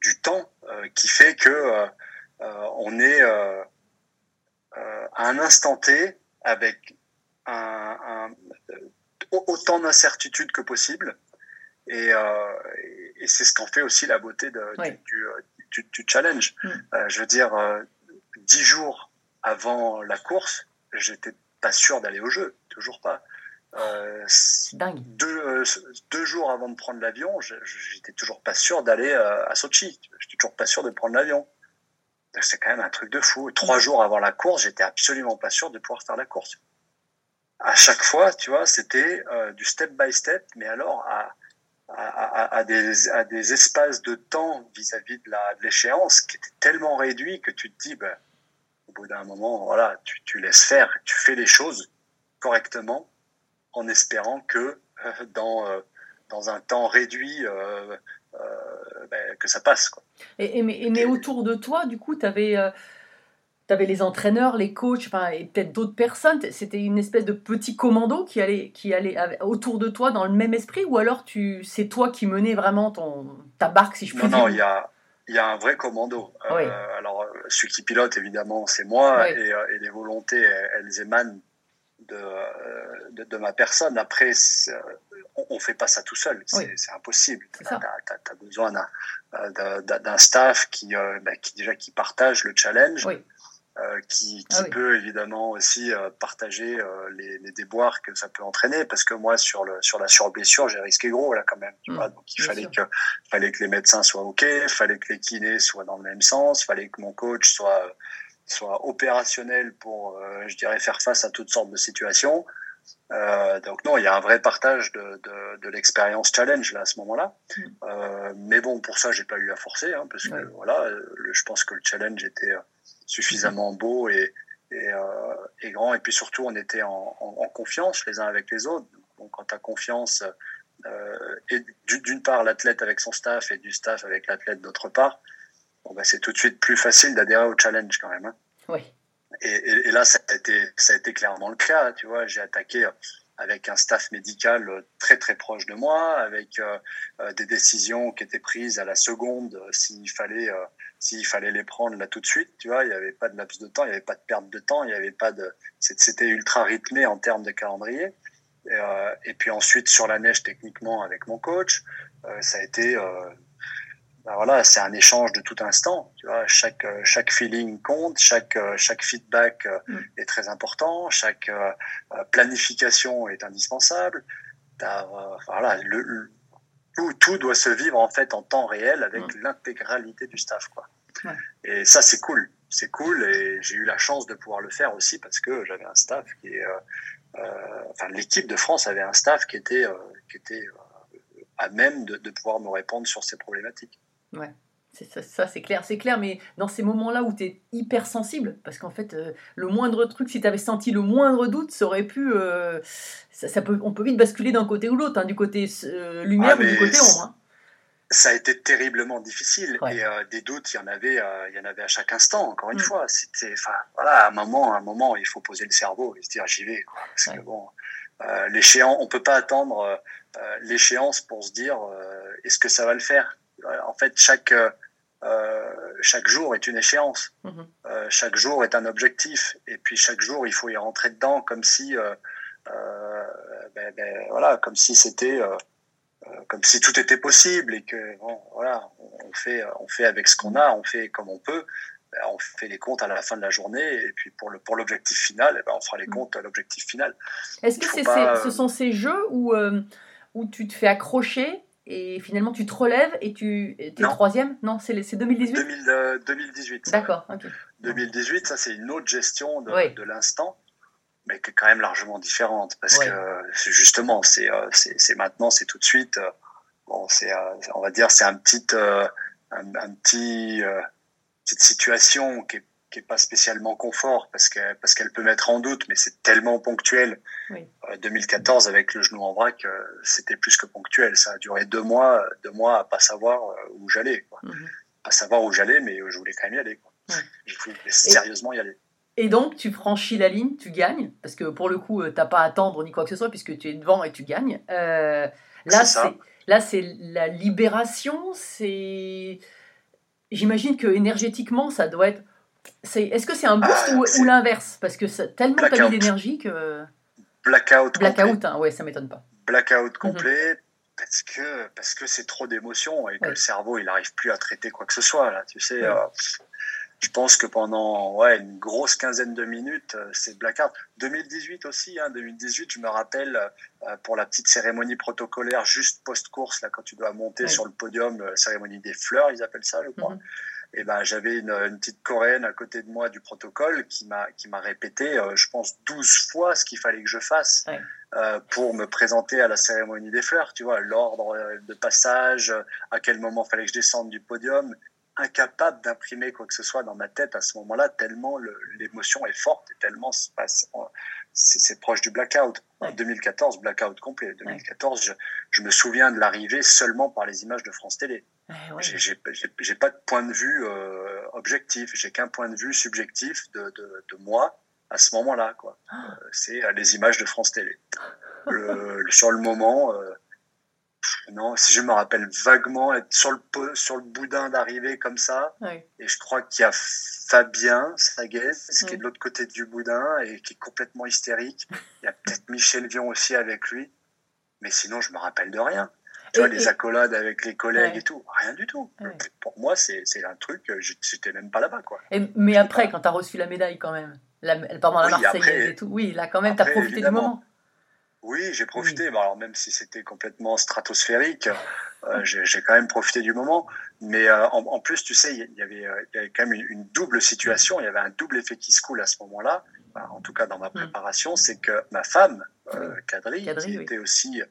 du temps qui fait que on est à un instant T avec un, autant d'incertitudes que possible. Et, et c'est ce qu'en fait aussi la beauté de, du, du, du, challenge. Mm. je veux dire, dix jours avant la course, j'étais pas sûr d'aller au jeu, toujours pas. Euh, deux, euh, deux, jours avant de prendre l'avion, j'étais toujours pas sûr d'aller euh, à Sochi. J'étais toujours pas sûr de prendre l'avion. C'est quand même un truc de fou. trois jours avant la course, j'étais absolument pas sûr de pouvoir faire la course. À chaque fois, tu vois, c'était du step by step, mais alors à, à, à, des, à des espaces de temps vis-à-vis de l'échéance qui étaient tellement réduits que tu te dis, au bout d'un moment, voilà, tu, tu laisses faire, tu fais les choses correctement en espérant que euh, dans, euh, dans un temps réduit, euh, ben, que ça passe. Quoi. Et, mais, mais, autour de toi, du coup, tu avais les entraîneurs, les coachs, enfin, et peut-être d'autres personnes. C'était une espèce de petit commando qui allait, qui allait autour de toi dans le même esprit, ou alors tu, c'est toi qui menais vraiment ton, ta barque, si je puis Non, dire? non, il y a, il y a un vrai commando. Euh, Oui. alors, celui qui pilote, évidemment, c'est moi, Oui. et, euh, et les volontés, elles, émanent de, euh, de, de ma personne. Après, on ne fait pas ça tout seul, c'est Oui. impossible. Tu ça. as, besoin d'un- staff qui, bah, qui, déjà, qui partage le challenge. Euh, qui, qui Ah oui. peut évidemment aussi euh, partager euh, les, les déboires que ça peut entraîner parce que moi sur le sur la surblessure j'ai risqué gros là quand même tu Mm, vois donc il fallait sûr. que fallait que les médecins soient ok fallait que les kinés soient dans le même sens fallait que mon coach soit soit opérationnel pour euh, je dirais faire face à toutes sortes de situations euh, donc non il y a un vrai partage de de, de l'expérience challenge là à ce moment-là Mm. euh, mais bon pour ça j'ai pas eu à forcer hein, parce que Ouais. voilà euh, le- je pense que le challenge était euh, suffisamment beau et et, euh, et grand et puis surtout on était en, en, en confiance les uns avec les autres donc quand tu as confiance euh, et du- d'une part l'athlète avec son staff et du staff avec l'athlète d'autre part bon, bah, c'est tout de suite plus facile d'adhérer au challenge quand même hein. Oui. et, et, et là ça a été ça a été clairement le cas tu vois j'ai attaqué euh, avec un staff médical euh, très très proche de moi avec euh, euh, des décisions qui étaient prises à la seconde euh, s'il fallait euh, s'il fallait les prendre là tout de suite tu vois il n'y avait pas de laps de temps il n'y avait pas de perte de temps il n'y avait pas de c'était ultra rythmé en termes de calendrier. Et, euh, et puis ensuite sur la neige techniquement avec mon coach euh, ça a été euh, ben voilà c'est un échange de tout instant tu vois. Chaque chaque feeling compte chaque chaque feedback Mm. est très important chaque planification est indispensable. Euh, voilà le, le- tout, tout doit se vivre en fait en temps réel avec l'intégralité du staff quoi. Ouais. et ça c'est cool. C'est cool et j'ai eu la chance de pouvoir le faire aussi parce que j'avais un staff qui est euh, euh, enfin l'équipe de France avait un staff qui était euh, qui était à même de, de pouvoir me répondre sur ces problématiques ça, ça, c'est clair, c'est clair, mais dans ces moments-là où tu es hyper sensible, parce qu'en fait, euh, le moindre truc, si tu avais senti le moindre doute, ça aurait pu. euh, ça, ça peut, on peut vite basculer d'un côté ou l'autre, hein, du côté euh, lumière Ah, ou du côté ombre. hein. ça a été terriblement difficile Ouais. et des doutes il y en avait il y en avait à chaque instant encore une Mm. fois c'était enfin voilà à un moment à un moment il faut poser le cerveau et se dire j'y vais quoi parce Ouais. que bon l'échéance on peut pas attendre l'échéance pour se dire est-ce que ça va le faire? En fait chaque euh, chaque jour est une échéance Mhm. Euh, chaque jour est un objectif et puis chaque jour il faut y rentrer dedans comme si euh, ben, ben, voilà comme si c'était comme si tout était possible et que bon, voilà, on fait, on fait avec ce qu'on a, on fait comme on peut. Ben, on fait les comptes à la fin de la journée et puis pour le pour l'objectif final, eh on fera les Mm. comptes à l'objectif final. Est-ce que c'est pas, ce sont ces jeux où, où tu te fais accrocher et finalement tu te relèves et tu es troisième Non, c'est les- c'est 2018 2000, euh, 2018. ça, ouais. D'accord, ok. 2018, ça c'est une autre gestion de, Oui. de l'instant, mais qui est quand même largement différente parce Oui. que justement c'est euh, c'est maintenant, c'est tout de suite. euh, bon, c'est euh, on va dire c'est un petit un, un petit petite situation qui est qui est pas spécialement confort parce que parce qu'elle peut mettre en doute, mais c'est tellement ponctuel. Oui. Euh, 2014 avec le genou en vrac, euh, c'était plus que ponctuel. Ça a duré deux mois, deux mois à pas savoir euh, où j'allais, quoi. Mhm. Pas savoir où j'allais, mais je voulais quand même y aller. Quoi. Ouais. Je voulais sérieusement y aller. Et donc, tu franchis la ligne, tu gagnes, parce que pour le coup, tu n'as pas à attendre ni quoi que ce soit, puisque tu es devant et tu gagnes. Euh, là, c'est là, c'est la libération. C'est, j'imagine que énergétiquement, ça doit être. C'est... Est-ce que c'est un boost Ah, ou, l'inverse? Parce que ça, tellement t'as mis Blackout. d'énergie que Blackout, blackout, hein, ouais, ça m'étonne pas. Blackout complet. Parce que parce que c'est trop d'émotions et que le cerveau il n'arrive plus à traiter quoi que ce soit là tu sais Ouais. euh, je pense que pendant ouais une grosse quinzaine de minutes euh, c'est blackout 2018 aussi hein, 2018 je me rappelle euh, pour la petite cérémonie protocolaire juste post course là quand tu dois monter sur le podium euh, cérémonie des fleurs ils appellent ça je crois Mhm. Et ben j'avais une, une petite coréenne à côté de moi du protocole qui m'a qui m'a répété euh, je pense 12 fois ce qu'il fallait que je fasse Ouais. euh, pour me présenter à la cérémonie des fleurs tu vois l'ordre euh, de passage à quel moment fallait que je descende du podium incapable d'imprimer quoi que ce soit dans ma tête à ce moment-là tellement le- l'émotion est forte et tellement c'est pas- c'est proche du blackout en Ouais. 2014 blackout complet 2014 je, je me souviens de l'arrivée seulement par les images de France Télé Ouais, ouais. j'ai- pas de point de vue euh, objectif. J'ai qu'un point de vue subjectif de, de, de moi à ce moment-là. quoi. Ah. Euh, c'est euh, les images de France Télé. Le- sur le moment, euh, non, si je me rappelle vaguement être sur le, sur le boudin d'arriver comme ça, et je crois qu'il y a Fabien Saguez qui est de l'autre côté du boudin et qui est complètement hystérique. Il y a peut-être Michel Vion aussi avec lui. Mais sinon, je me rappelle de rien. Tu Et- vois, les accolades avec les collègues Ouais. et tout, rien du tout. Ouais. Pour moi, c'est un truc, euh, j'étais même pas là-bas, quoi. Et- mais après, quand tu as reçu la médaille quand même, la, pardon, la Oui, Marseillaise après- et tout, oui, là quand même, tu as profité du moment. Oui, j'ai profité. Alors même si c'était complètement stratosphérique, euh, j'ai quand même profité du moment. Mais euh, en, en plus, tu sais, il y avait, euh, il y avait quand même une, une double situation. Il y avait un double effet qui se coule à ce moment-là. En tout cas, dans ma préparation, c'est que ma femme, euh, Kadri, Kadri, qui oui. était aussi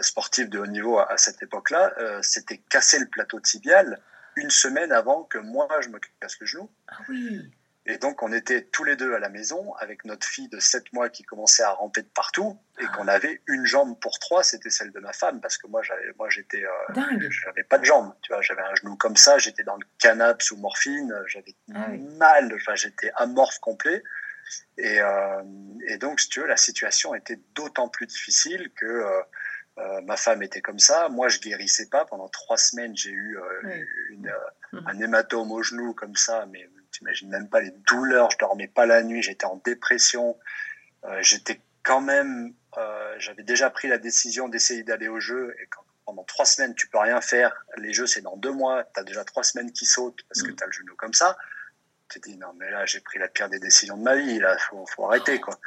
sportive de haut niveau à, à cette époque-là, s'était cassé le plateau tibial une semaine avant que moi je me casse le genou. Ah oui. Et donc, on était tous les deux à la maison avec notre fille de 7 mois qui commençait à ramper de partout et qu'on avait une jambe pour trois, c'était celle de ma femme parce que moi, j'avais, moi, j'étais, euh, j'avais pas de jambe, tu vois, j'avais un genou comme ça, j'étais dans le canapé sous morphine, j'avais Ah oui. mal, enfin, j'étais amorphe complet. Et, euh, et donc, si tu veux, la situation était d'autant plus difficile que euh, euh, ma femme était comme ça, moi, je guérissais pas. Pendant trois semaines, j'ai eu Oui. une, Mhm. un hématome au genou comme ça, mais t'imagines même pas les douleurs, je dormais pas la nuit, j'étais en dépression, j'étais quand même, euh, j'avais déjà pris la décision d'essayer d'aller au jeu et quand pendant trois semaines tu peux rien faire, les jeux c'est dans deux mois, tu as déjà trois semaines qui sautent parce que Mhm. tu as le genou comme ça, tu te dis non mais là j'ai pris la pire des décisions de ma vie, là faut, faut arrêter quoi.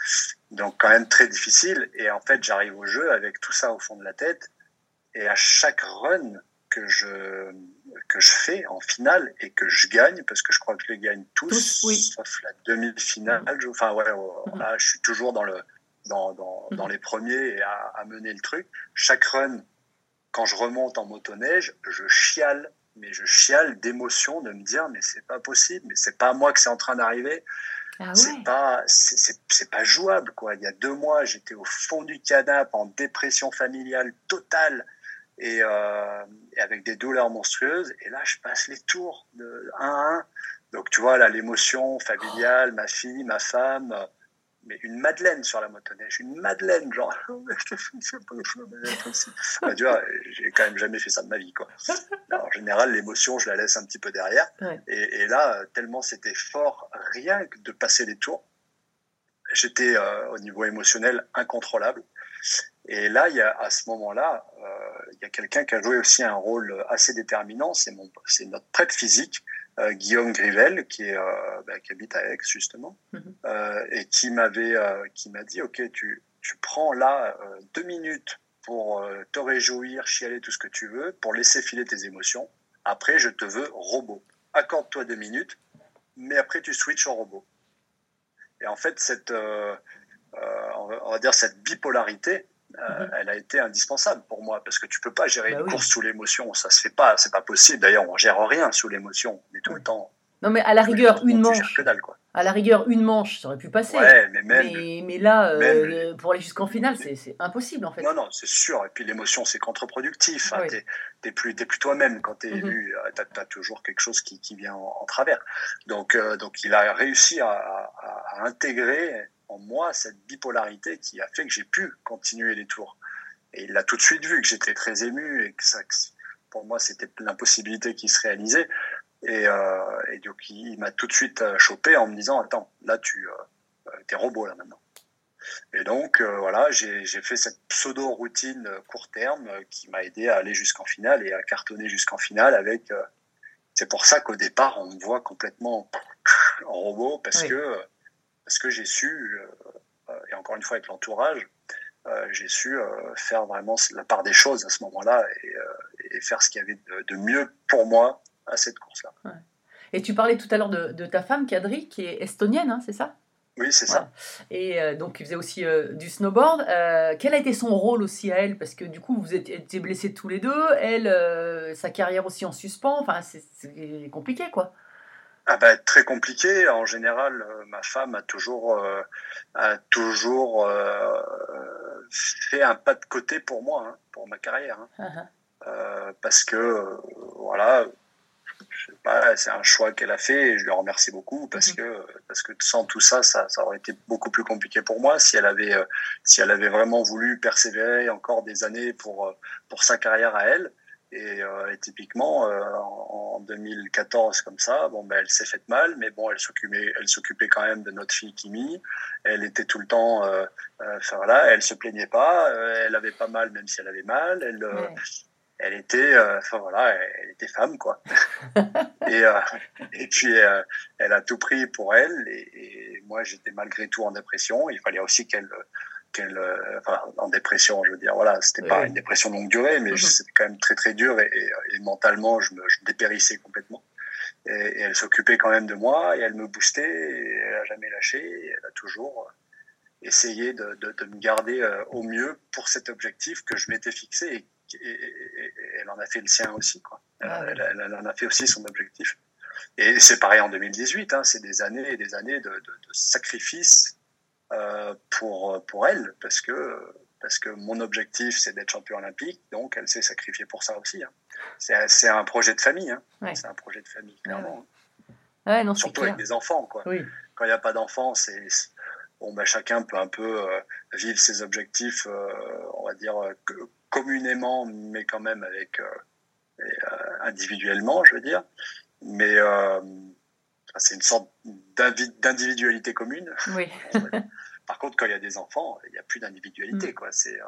Donc quand même très difficile et en fait j'arrive au jeu avec tout ça au fond de la tête et à chaque run que je que je fais en finale et que je gagne parce que je crois que je les gagne tous, Tous, oui. sauf la demi-finale. Enfin ouais, ouais, Mhm. là je suis toujours dans le dans dans, Mhm. dans les premiers et à, à mener le truc. Chaque run quand je remonte en motoneige, je chiale mais je chiale d'émotion de me dire mais c'est pas possible, mais c'est pas à moi que c'est en train d'arriver Ah ouais. c'est pas c'est- pas jouable quoi il y a deux mois j'étais au fond du canapé en dépression familiale totale et, euh, et avec des douleurs monstrueuses et là je passe les tours de 1 à 1 donc tu vois là l'émotion familiale ma fille ma femme mais une madeleine sur la motoneige une madeleine genre. Bah, tu vois j'ai quand même jamais fait ça de ma vie quoi Alors, en général l'émotion je la laisse un petit peu derrière Ouais. et, et là, euh, tellement c'était fort, rien que de passer les tours, j'étais euh, au niveau émotionnel incontrôlable. Et là, il y a, à ce moment-là, euh, il y a quelqu'un qui a joué aussi un rôle assez déterminant, c'est notre prêtre physique, euh, Guillaume Grivel, qui est, euh, bah, qui habite à Aix justement, Mhm. euh, et qui m'avait, qui m'a dit, ok, tu, tu prends là deux minutes pour te réjouir, chialer tout ce que tu veux, pour laisser filer tes émotions. Après, je te veux robot. Accorde-toi deux minutes, mais après tu switches en robot. Et en fait, cette, on va dire cette bipolarité, euh, Mhm. elle a été indispensable pour moi parce que tu peux pas gérer Bah une oui. course sous l'émotion, ça se fait pas, c'est pas possible. D'ailleurs, on gère rien sous l'émotion, on est tout le temps. Non, mais à la rigueur, une manche. que dalle, quoi. À la rigueur, une manche, ça aurait pu passer. Ouais, mais même. mais, mais là, euh, pour aller jusqu'en finale, c'est impossible en fait. Non, non, c'est sûr. Et puis l'émotion, c'est contre-productif. Hein. Oui. T'es, plus, toi-même quand t'es Mhm. élu. Euh, T'as, t'as toujours quelque chose qui, qui vient en, en travers. Donc, euh, donc, il a réussi à, à- à intégrer en moi cette bipolarité qui a fait que j'ai pu continuer les tours. Et il a tout de suite vu que j'étais très ému et que ça, pour moi, c'était l'impossibilité qui se réalisait. Et, euh, et donc, il, m'a tout de suite euh, chopé en me disant, attends, là, tu, euh, t'es robot là maintenant. Et donc, euh, voilà, j'ai fait cette pseudo-routine euh, court terme euh, qui m'a aidé à aller jusqu'en finale et à cartonner jusqu'en finale avec. euh, c'est pour ça qu'au départ, on me voit complètement en robot parce Oui. que parce que j'ai su euh, euh, et encore une fois avec l'entourage, euh, j'ai su faire vraiment la part des choses à ce moment-là et, et faire ce qu'il y avait de, de mieux pour moi à cette course-là. Et tu parlais tout à l'heure de, de ta femme, Kadri, qui est estonienne, hein, c'est ça? Oui, c'est ça. Et euh, donc, il faisait aussi euh, du snowboard. Euh, quel a été son rôle aussi à elle? Parce que du coup, vous étiez blessés tous les deux. Elle, sa carrière aussi en suspens. Enfin, c'est compliqué, quoi. Ah bah, très compliqué. En général, euh, ma femme a toujours, euh, a toujours euh, fait un pas de côté pour moi, hein, pour ma carrière. hein. Ah, ah. Euh, parce que, voilà, je sais pas, c'est un choix qu'elle a fait et je lui remercie beaucoup parce Mhm. que parce que sans tout ça, ça, ça aurait été beaucoup plus compliqué pour moi si elle avait si elle avait vraiment voulu persévérer encore des années pour pour sa carrière à elle. Et, euh, et typiquement euh, en, en 2014 comme ça, bon ben elle s'est faite mal, mais bon elle s'occupait elle s'occupait quand même de notre fille Kimi. Elle était tout le temps, euh, enfin voilà, elle se plaignait pas, elle avait pas mal même si elle avait mal. Elle Ouais. elle était, enfin voilà, elle, était femme quoi. et et puis elle a tout pris pour elle et, et moi j'étais malgré tout en dépression. Il fallait aussi qu'elle qu'elle euh, enfin en dépression je veux dire. Voilà c'était pas une dépression longue durée mais Mhm. c'était quand même très très dur et, et, et mentalement je me je dépérissais complètement. Et, et elle s'occupait quand même de moi et elle me boostait et elle a jamais lâché et elle a toujours euh, essayé de, de, de me garder euh, au mieux pour cet objectif que je m'étais fixé et, et- et- et elle en a fait le sien aussi quoi. Ah elle, elle- elle en a fait aussi son objectif. Et c'est pareil en 2018 hein, c'est des années et des années de, de, de sacrifice euh, pour pour elle parce que parce que mon objectif c'est d'être champion olympique donc elle s'est sacrifiée pour ça aussi hein. c'est un projet de famille hein. Ouais. c'est un projet de famille clairement Ouais, non, c'est surtout clair. avec des enfants quoi Oui. quand il n'y a pas d'enfants, c'est bon, bah, chacun peut un peu euh, vivre ses objectifs, euh, on va dire euh, communément, mais quand même avec euh, euh, individuellement, je veux dire. Mais euh, c'est une sorte d'individualité commune. Oui. Par contre, quand il y a des enfants, il n'y a plus d'individualité, quoi. C'est euh,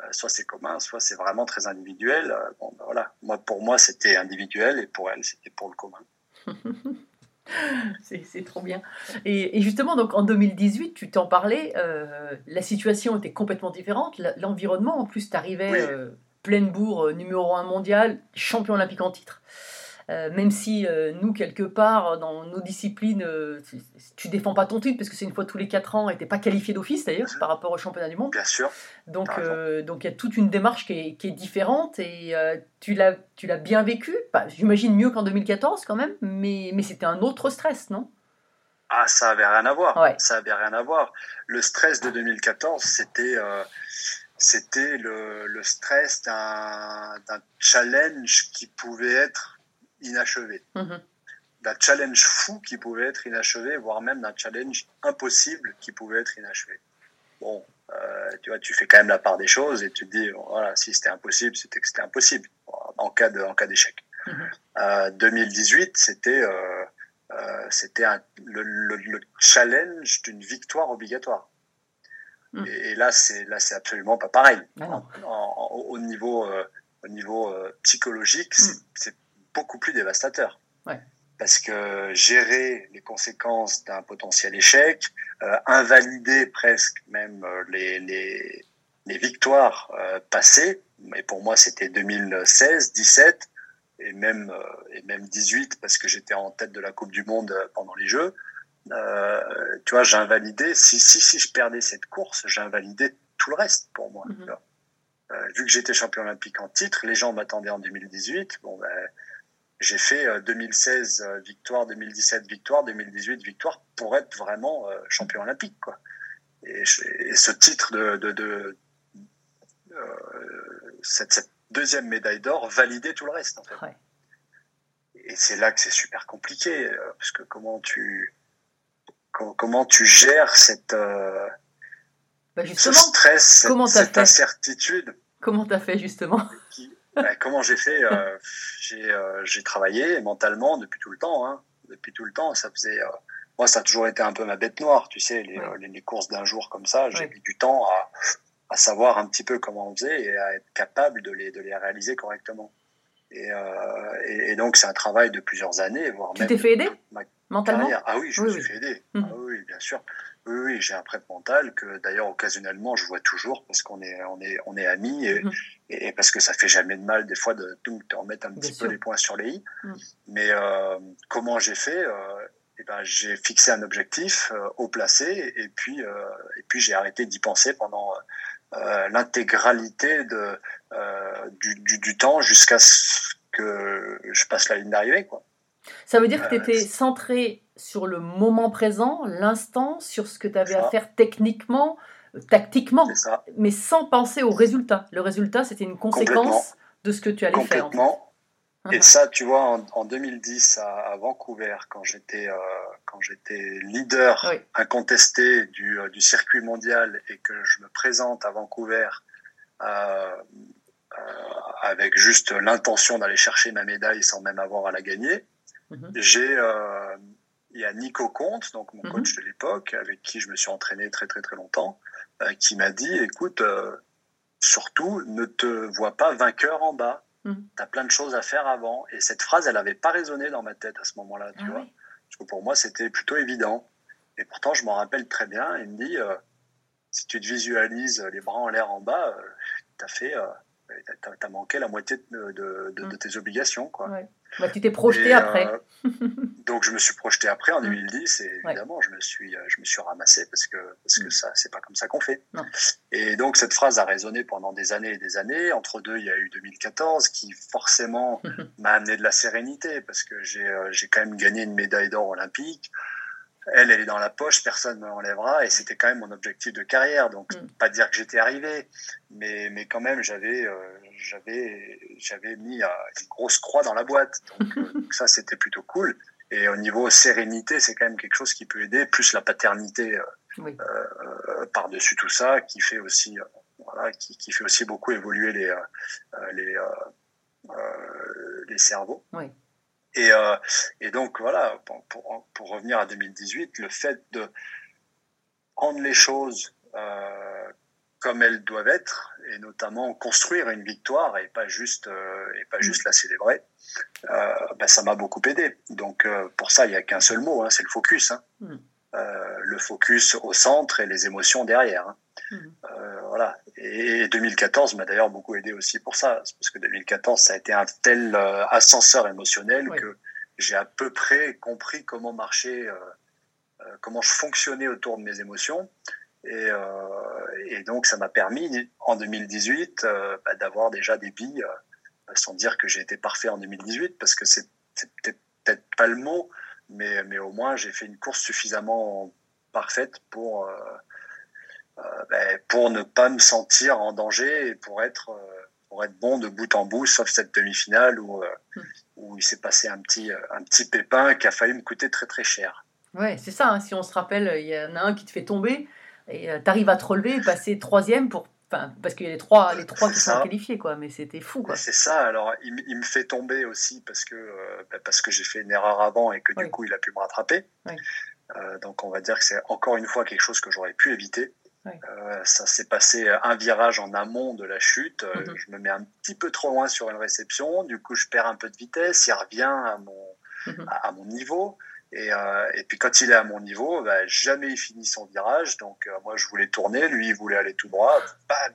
euh, soit c'est commun, soit c'est vraiment très individuel. Euh, Bon, bah, voilà. Moi, pour moi, c'était individuel, et pour elle, c'était pour le commun. C'est trop bien. Et, et justement, donc en 2018, tu t'en parlais, euh, la situation était complètement différente. L'environnement, en plus, tu arrivais Oui. pleine bourre, numéro un mondial, champion olympique en titre. Euh, même si euh, nous, quelque part, dans nos disciplines, euh, tu, tu défends pas ton titre, parce que c'est une fois tous les 4 ans, et t'es pas qualifié d'office d'ailleurs, Mhm. par rapport au championnat du monde. Bien sûr. Donc, il y a toute une démarche qui est, qui est différente et tu l'as, tu l'as bien vécu. Bah, J'imagine mieux qu'en 2014 quand même, mais, mais c'était un autre stress, non? Ah, ça avait rien à voir. Ouais. Ça avait rien à voir. Le stress de 2014, c'était euh, c'était le, le stress d'un challenge qui pouvait être inachevé, Mhm. d'un challenge fou qui pouvait être inachevé, voire même d'un challenge impossible qui pouvait être inachevé. Bon, euh, tu vois, tu fais quand même la part des choses et tu te dis, voilà, si c'était impossible, c'était que c'était impossible en cas de en cas d'échec. Mhm. Euh, 2018, c'était euh, c'était le, le- le challenge d'une victoire obligatoire. Mm. Et, et là, c'est là, c'est absolument pas pareil. Ah non. En- en- au niveau au niveau psychologique, c'est beaucoup plus dévastateur. Ouais. Parce que gérer les conséquences d'un potentiel échec, euh, invalider presque même euh, les, les, les victoires euh, passées, mais pour moi c'était 2016, 17 et même, et même 18 parce que j'étais en tête de la Coupe du Monde pendant les Jeux. Euh, tu vois, j'invalidais, si, si, si je perdais cette course, j'invalidais tout le reste pour moi. Mhm. tu vois. Euh, vu que j'étais champion olympique en titre, les gens m'attendaient en 2018. Bon, ben, j'ai fait euh, 2016 euh, victoire, 2017 victoire, 2018 victoire pour être vraiment euh, champion olympique, quoi. Et, je- et ce titre de, de, de euh, cette, cette deuxième médaille d'or validait tout le reste, en fait. Ouais. Et c'est là que c'est super compliqué, euh, parce que comment tu com- comment tu gères cette euh, Bah, ce stress, cette, incertitude? comment t'as fait justement? Qui, ben, comment j'ai fait euh, J'ai euh, j'ai travaillé mentalement depuis tout le temps. Hein, depuis tout le temps, ça faisait. euh, moi, ça a toujours été un peu ma bête noire, tu sais, les, Ouais. les, les courses d'un jour comme ça. J'ai Ouais. mis du temps à, à savoir un petit peu comment on faisait et à être capable de les, de les réaliser correctement. Et, et, et donc, c'est un travail de plusieurs années, voire Tu même t'es fait aider? ma mentalement carrière. Ah oui, je me Oui, suis fait aider. Mhm. Ah oui, bien sûr. Oui, oui, j'ai un prêtre mental que d'ailleurs occasionnellement je vois toujours parce qu'on est, on est, on est amis et, et, et parce que ça fait jamais de mal des fois de, de te remettre un petit Bien peu sûr. les points sur les i. Mhm. Mais euh, comment j'ai fait euh, eh ben, J'ai fixé un objectif euh, haut placé et puis, euh, et puis j'ai arrêté d'y penser pendant euh, l'intégralité de, euh, du, du, du temps jusqu'à ce que je passe la ligne d'arrivée. quoi. Ça veut dire que tu Euh, étais centré sur le moment présent, l'instant, sur ce que tu avais à faire techniquement, euh, tactiquement, mais sans penser au résultat. Le résultat, c'était une conséquence de ce que tu allais faire. en fait. Et ça, tu vois, en, en 2010 à, à, Vancouver, quand j'étais euh, quand j'étais leader Oui. incontesté du, du circuit mondial et que je me présente à Vancouver euh, euh, avec juste l'intention d'aller chercher ma médaille sans même avoir à la gagner, Mhm. j'ai euh, il y a Nico Comte, donc mon Mhm. coach de l'époque, avec qui je me suis entraîné très très très longtemps, euh, qui m'a dit écoute, euh, surtout ne te vois pas vainqueur en bas. Mhm. Tu as plein de choses à faire avant. Et cette phrase, elle n'avait pas résonné dans ma tête à ce moment-là, tu Ah vois. oui. Parce que pour moi, c'était plutôt évident. Et pourtant, je m'en rappelle très bien. Il me dit euh, si tu te visualises les bras en l'air en bas, euh, t'as fait. Euh, t'as, t'as manqué la moitié de, de, de- de tes obligations, quoi. Ouais. Bah, tu t'es projeté Et, après. euh, donc je me suis projeté après en Mm. 2010 et évidemment je me suis euh, je me suis ramassé parce que parce que Mm. ça c'est pas comme ça qu'on fait. Non. Et donc cette phrase a résonné pendant des années et des années. Entre deux il y a eu 2014 qui forcément m'a amené de la sérénité parce que j'ai euh, j'ai quand même gagné une médaille d'or olympique. Elle, elle est dans la poche, personne ne m'enlèvera et c'était quand même mon objectif de carrière. Donc, Mm. pas dire que j'étais arrivé, mais, mais quand même, j'avais, euh, j'avais, j'avais mis euh, une grosse croix dans la boîte. Donc, euh, donc ça, c'était plutôt cool. Et au niveau sérénité, c'est quand même quelque chose qui peut aider, plus la paternité euh, Oui. euh, par-dessus tout ça, qui fait aussi, voilà, qui, qui fait aussi beaucoup évoluer les, les, les cerveaux. Oui. Et, et donc voilà, pour, pour, pour revenir à 2018, le fait de prendre les choses euh, comme elles doivent être, et notamment construire une victoire et pas juste euh, et pas juste la célébrer, euh, bah, ça m'a beaucoup aidé. Donc euh, pour ça, il n'y a qu'un seul mot, hein, c'est le focus. Hein. Mm. Euh, le focus au centre et les émotions derrière. hein. Mhm. Euh, voilà. Et 2014 m'a d'ailleurs beaucoup aidé aussi pour ça, parce que 2014 ça a été un tel euh, ascenseur émotionnel Oui. que j'ai à peu près compris comment marcher, euh, euh, comment je fonctionnais autour de mes émotions. Et, euh, et donc ça m'a permis en 2018 euh, bah, d'avoir déjà des billes, euh, sans dire que j'ai été parfait en 2018, parce que c'est peut-être pas le mot, mais, mais au moins j'ai fait une course suffisamment parfaite pour, ben, pour ne pas me sentir en danger et pour être, pour être bon de bout en bout, sauf cette demi-finale où, euh, Mm. où il s'est passé un petit, un petit pépin qui a failli me coûter très très cher. Ouais, c'est ça. hein, Si on se rappelle, il y en a un qui te fait tomber et tu arrives à te relever et passer troisième pour. Enfin, parce qu'il y a les trois, les trois qui C'est sont ça. qualifiés, quoi. Mais c'était fou, quoi. C'est ça. Alors, il, me fait tomber aussi parce que euh, bah, parce que j'ai fait une erreur avant et que du Oui. coup, il a pu me rattraper. Oui. Euh, donc, on va dire que c'est encore une fois quelque chose que j'aurais pu éviter. Oui. Euh, ça s'est passé un virage en amont de la chute. Euh, Mhm. Je me mets un petit peu trop loin sur une réception. Du coup, je perds un peu de vitesse. Il revient à mon Mhm. à, à mon niveau. Et, euh, et puis quand il est à mon niveau, bah, jamais il finit son virage. Donc euh, moi, je voulais tourner, lui, il voulait aller tout droit. Bam,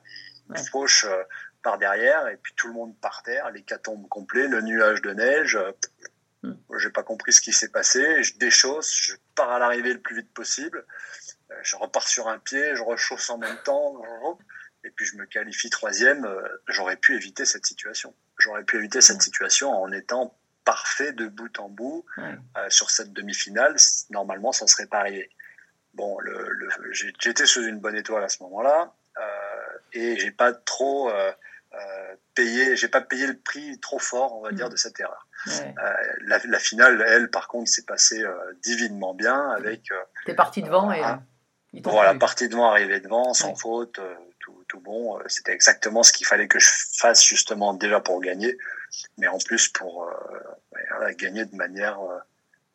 il Ouais. fauche euh, par derrière, et puis tout le monde par terre, l'hécatombe complet, le nuage de neige. euh, Mm. J'ai pas compris ce qui s'est passé. Je déchausse, je pars à l'arrivée le plus vite possible. Euh, je repars sur un pied, je rechausse en même temps. Et puis je me qualifie troisième. J'aurais pu éviter cette situation. J'aurais pu éviter cette Mm. situation en étant parfait de bout en bout Ouais. euh, sur cette demi-finale, normalement, ça serait pas arrivé. Bon, le, le, j'ai- j'étais sous une bonne étoile à ce moment-là euh, et j'ai pas trop euh, euh, payé, j'ai pas payé le prix trop fort, on va dire, de cette erreur. Ouais. La, la finale, elle, par contre, s'est passée divinement bien avec T'es parti devant et. Ils voilà, tué. partie devant, arrivée devant, sans Ouais. faute, tout, tout bon. Euh, C'était exactement ce qu'il fallait que je fasse justement déjà pour gagner, mais en plus pour euh, voilà, gagner de manière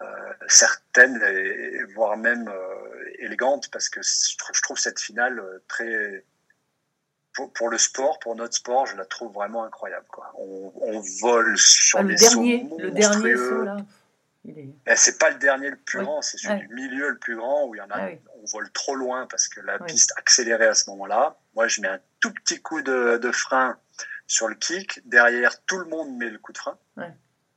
euh, certaine et voire même euh, élégante, parce que je trouve, je trouve cette finale très pour, pour le sport, pour notre sport, je la trouve vraiment incroyable. Quoi. On, on vole sur Ah, le des dernier, sauts le dernier monstrueux. saut là. Est... Ben, c'est pas le dernier le plus Oui. grand, c'est celui Ouais. du milieu le plus grand où il y en a, Ah on vole trop loin parce que la piste accélérait à ce moment-là. Moi, je mets un tout petit coup de, de frein sur le kick. Derrière, tout le monde met le coup de frein.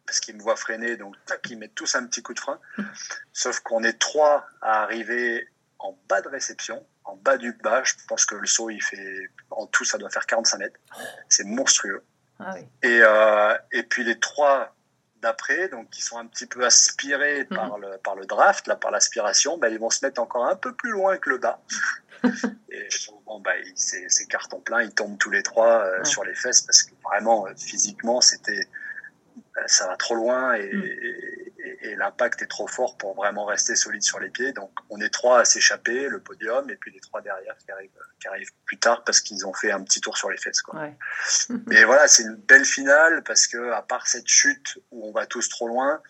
Parce qu'ils me voient freiner, donc tac, ils mettent tous un petit coup de frein. Sauf qu'on est trois à arriver en bas de réception, en bas du bas. Je pense que le saut, il fait, en tout, ça doit faire 45 mètres. C'est monstrueux. Ah oui. Et, euh, et puis les trois d'après, donc qui sont un petit peu aspirés Mhm. par, le, par le draft, là, par l'aspiration, ben, ils vont se mettre encore un peu plus loin que le bas. et bon, ben, ils- c'est c'est carton plein, ils tombent tous les trois euh, Ouais. sur les fesses parce que vraiment, euh, physiquement, c'était ça va trop loin et, et, et l'impact est trop fort pour vraiment rester solide sur les pieds. Donc on est trois à s'échapper, le podium, et puis les trois derrière qui arrivent, qui arrivent plus tard parce qu'ils ont fait un petit tour sur les fesses. Quoi. Ouais. Mais voilà, c'est une belle finale parce que à part cette chute où on va tous trop loin,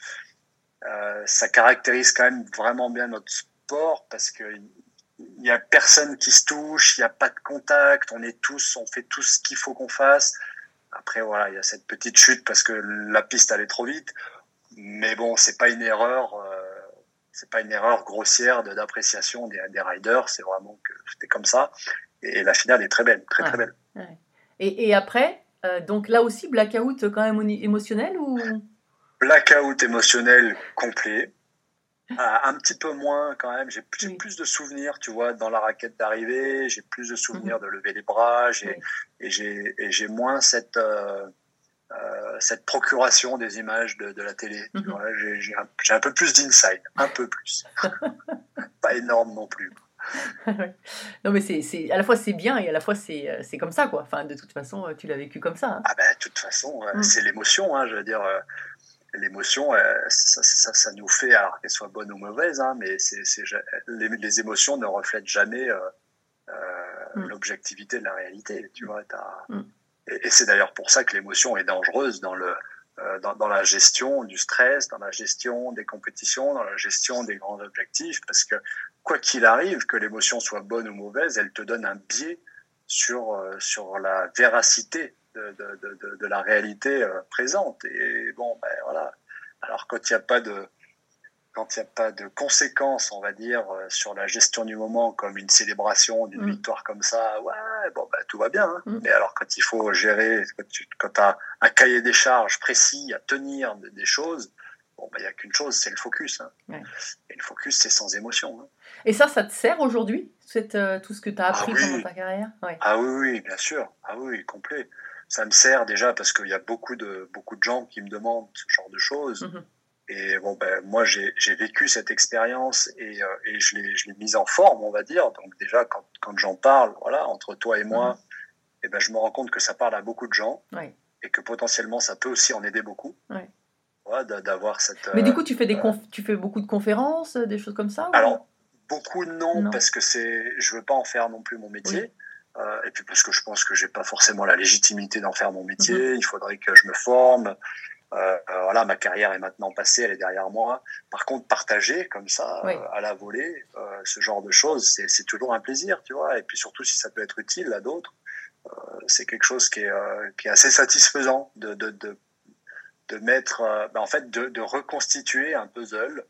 euh, ça caractérise quand même vraiment bien notre sport parce que il y a personne qui se touche, il n'y a pas de contact, on est tous, on fait tout ce qu'il faut qu'on fasse. Après voilà, il y a cette petite chute parce que la piste allait trop vite, mais bon, c'est pas une erreur, euh, c'est pas une erreur grossière de- d'appréciation des, des riders, c'est vraiment que c'était comme ça. Et la finale est très belle, très très Ouais. belle. Et, et après, euh, donc là aussi, blackout quand même émotionnel ou? Blackout émotionnel complet. Ah, un petit peu moins quand même. J'ai j'ai Oui. plus de souvenirs, tu vois, dans la raquette d'arrivée. J'ai plus de souvenirs de lever les bras. J'ai Mhm. Oui. et j'ai et j'ai moins cette euh, euh, cette procuration des images de, de la télé. Mhm. J'ai un, peu plus d'inside, un peu plus. Pas énorme non plus. Non, mais c'est à la fois c'est bien et à la fois c'est euh, comme ça, quoi. Enfin, de toute façon, euh, tu l'as vécu comme ça. hein. Ah ben, de toute façon, Mm. c'est l'émotion. Hein, je veux dire, l'émotion, ça, ça, ça nous fait, alors qu'elle soit bonne ou mauvaise, hein, mais c'est, ja- les, les émotions ne reflètent jamais euh, euh, Mm. l'objectivité de la réalité. Tu vois, t'as- Mm. Et, et c'est d'ailleurs pour ça que l'émotion est dangereuse dans le euh, dans, dans la gestion du stress, dans la gestion des compétitions, dans la gestion des grands objectifs, parce que quoi qu'il arrive, que l'émotion soit bonne ou mauvaise, elle te donne un biais sur, euh, sur la véracité de, de, de, de, de la réalité euh, présente. Et bon, ben voilà. Alors quand il n'y a pas de quand il n'y a pas de conséquences, on va dire, sur la gestion du moment, comme une célébration d'une Mm. victoire comme ça, ouais, bon, ben, tout va bien. hein. Mm. Mais alors, quand il faut gérer, quand tu quand as un cahier des charges précis à tenir de- des choses, bon, ben, il n'y a qu'une chose, c'est le focus. hein. Ouais. Et le focus, c'est sans émotion. hein. Et ça, ça te sert aujourd'hui, euh, tout ce que tu as appris Ah oui. pendant ta carrière? Ouais. Ah oui, oui, bien sûr. Ah oui, complet. Ça me sert déjà parce qu'il y a beaucoup de, beaucoup de gens qui me demandent ce genre de choses. Mhm. Et bon, ben, moi, j'ai vécu cette expérience et, euh, et je l'ai mise en forme, on va dire. Donc déjà, quand, quand j'en parle, voilà, entre toi et moi, eh ben, je me rends compte que ça parle à beaucoup de gens et que potentiellement, ça peut aussi en aider beaucoup. Ouais. Voilà, d'a- d'avoir cette... Mais euh, du coup, tu fais, des tu fais beaucoup de conférences, euh, des choses comme ça ou- Alors, beaucoup non, Non. parce que je veux pas en faire non plus mon métier. Euh, et puis parce que je pense que j'ai pas forcément la légitimité d'en faire mon métier. Mhm. Il faudrait que je me forme. Euh, voilà, ma carrière est maintenant passée, elle est derrière moi. Par contre, partager comme ça Oui. euh, à la volée, euh, ce genre de choses, c'est, toujours un plaisir, tu vois. Et puis surtout si ça peut être utile à d'autres, c'est quelque chose qui est, qui est assez satisfaisant de, de, de, de mettre, ben, en fait, de, de reconstituer un puzzle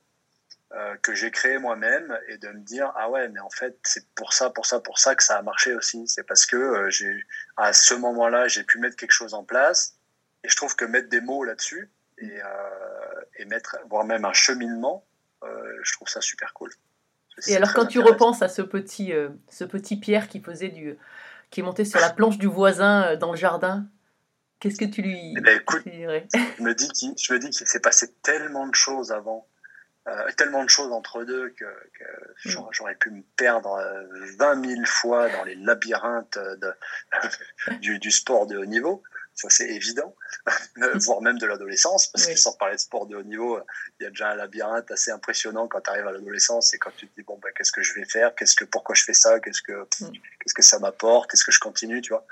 que j'ai créé moi-même et de me dire ah ouais mais en fait c'est pour ça pour ça pour ça que ça a marché aussi c'est parce que j'ai à ce moment-là j'ai pu mettre quelque chose en place et je trouve que mettre des mots là-dessus et, euh, et mettre voire même un cheminement euh, je trouve ça super cool. Et alors, quand tu repenses à ce petit, euh, ce petit Pierre qui faisait du, qui est monté sur la planche du voisin euh, dans le jardin, qu'est-ce que tu lui Eh ben, écoute, je me dis qu'il je me dis qu'il s'est passé tellement de choses avant euh, tellement de choses entre deux que, que j'aurais j'aurais pu me perdre euh, 20 000 fois dans les labyrinthes de, du, du sport de haut niveau ça c'est évident. Voire même de l'adolescence parce Oui. que sans parler de sport de haut niveau il y a déjà un labyrinthe assez impressionnant quand tu arrives à l'adolescence et quand tu te dis bon ben qu'est-ce que je vais faire? Qu'est-ce que pourquoi je fais ça? Qu'est-ce que Mm. qu'est-ce que ça m'apporte? Est-ce que je continue tu vois?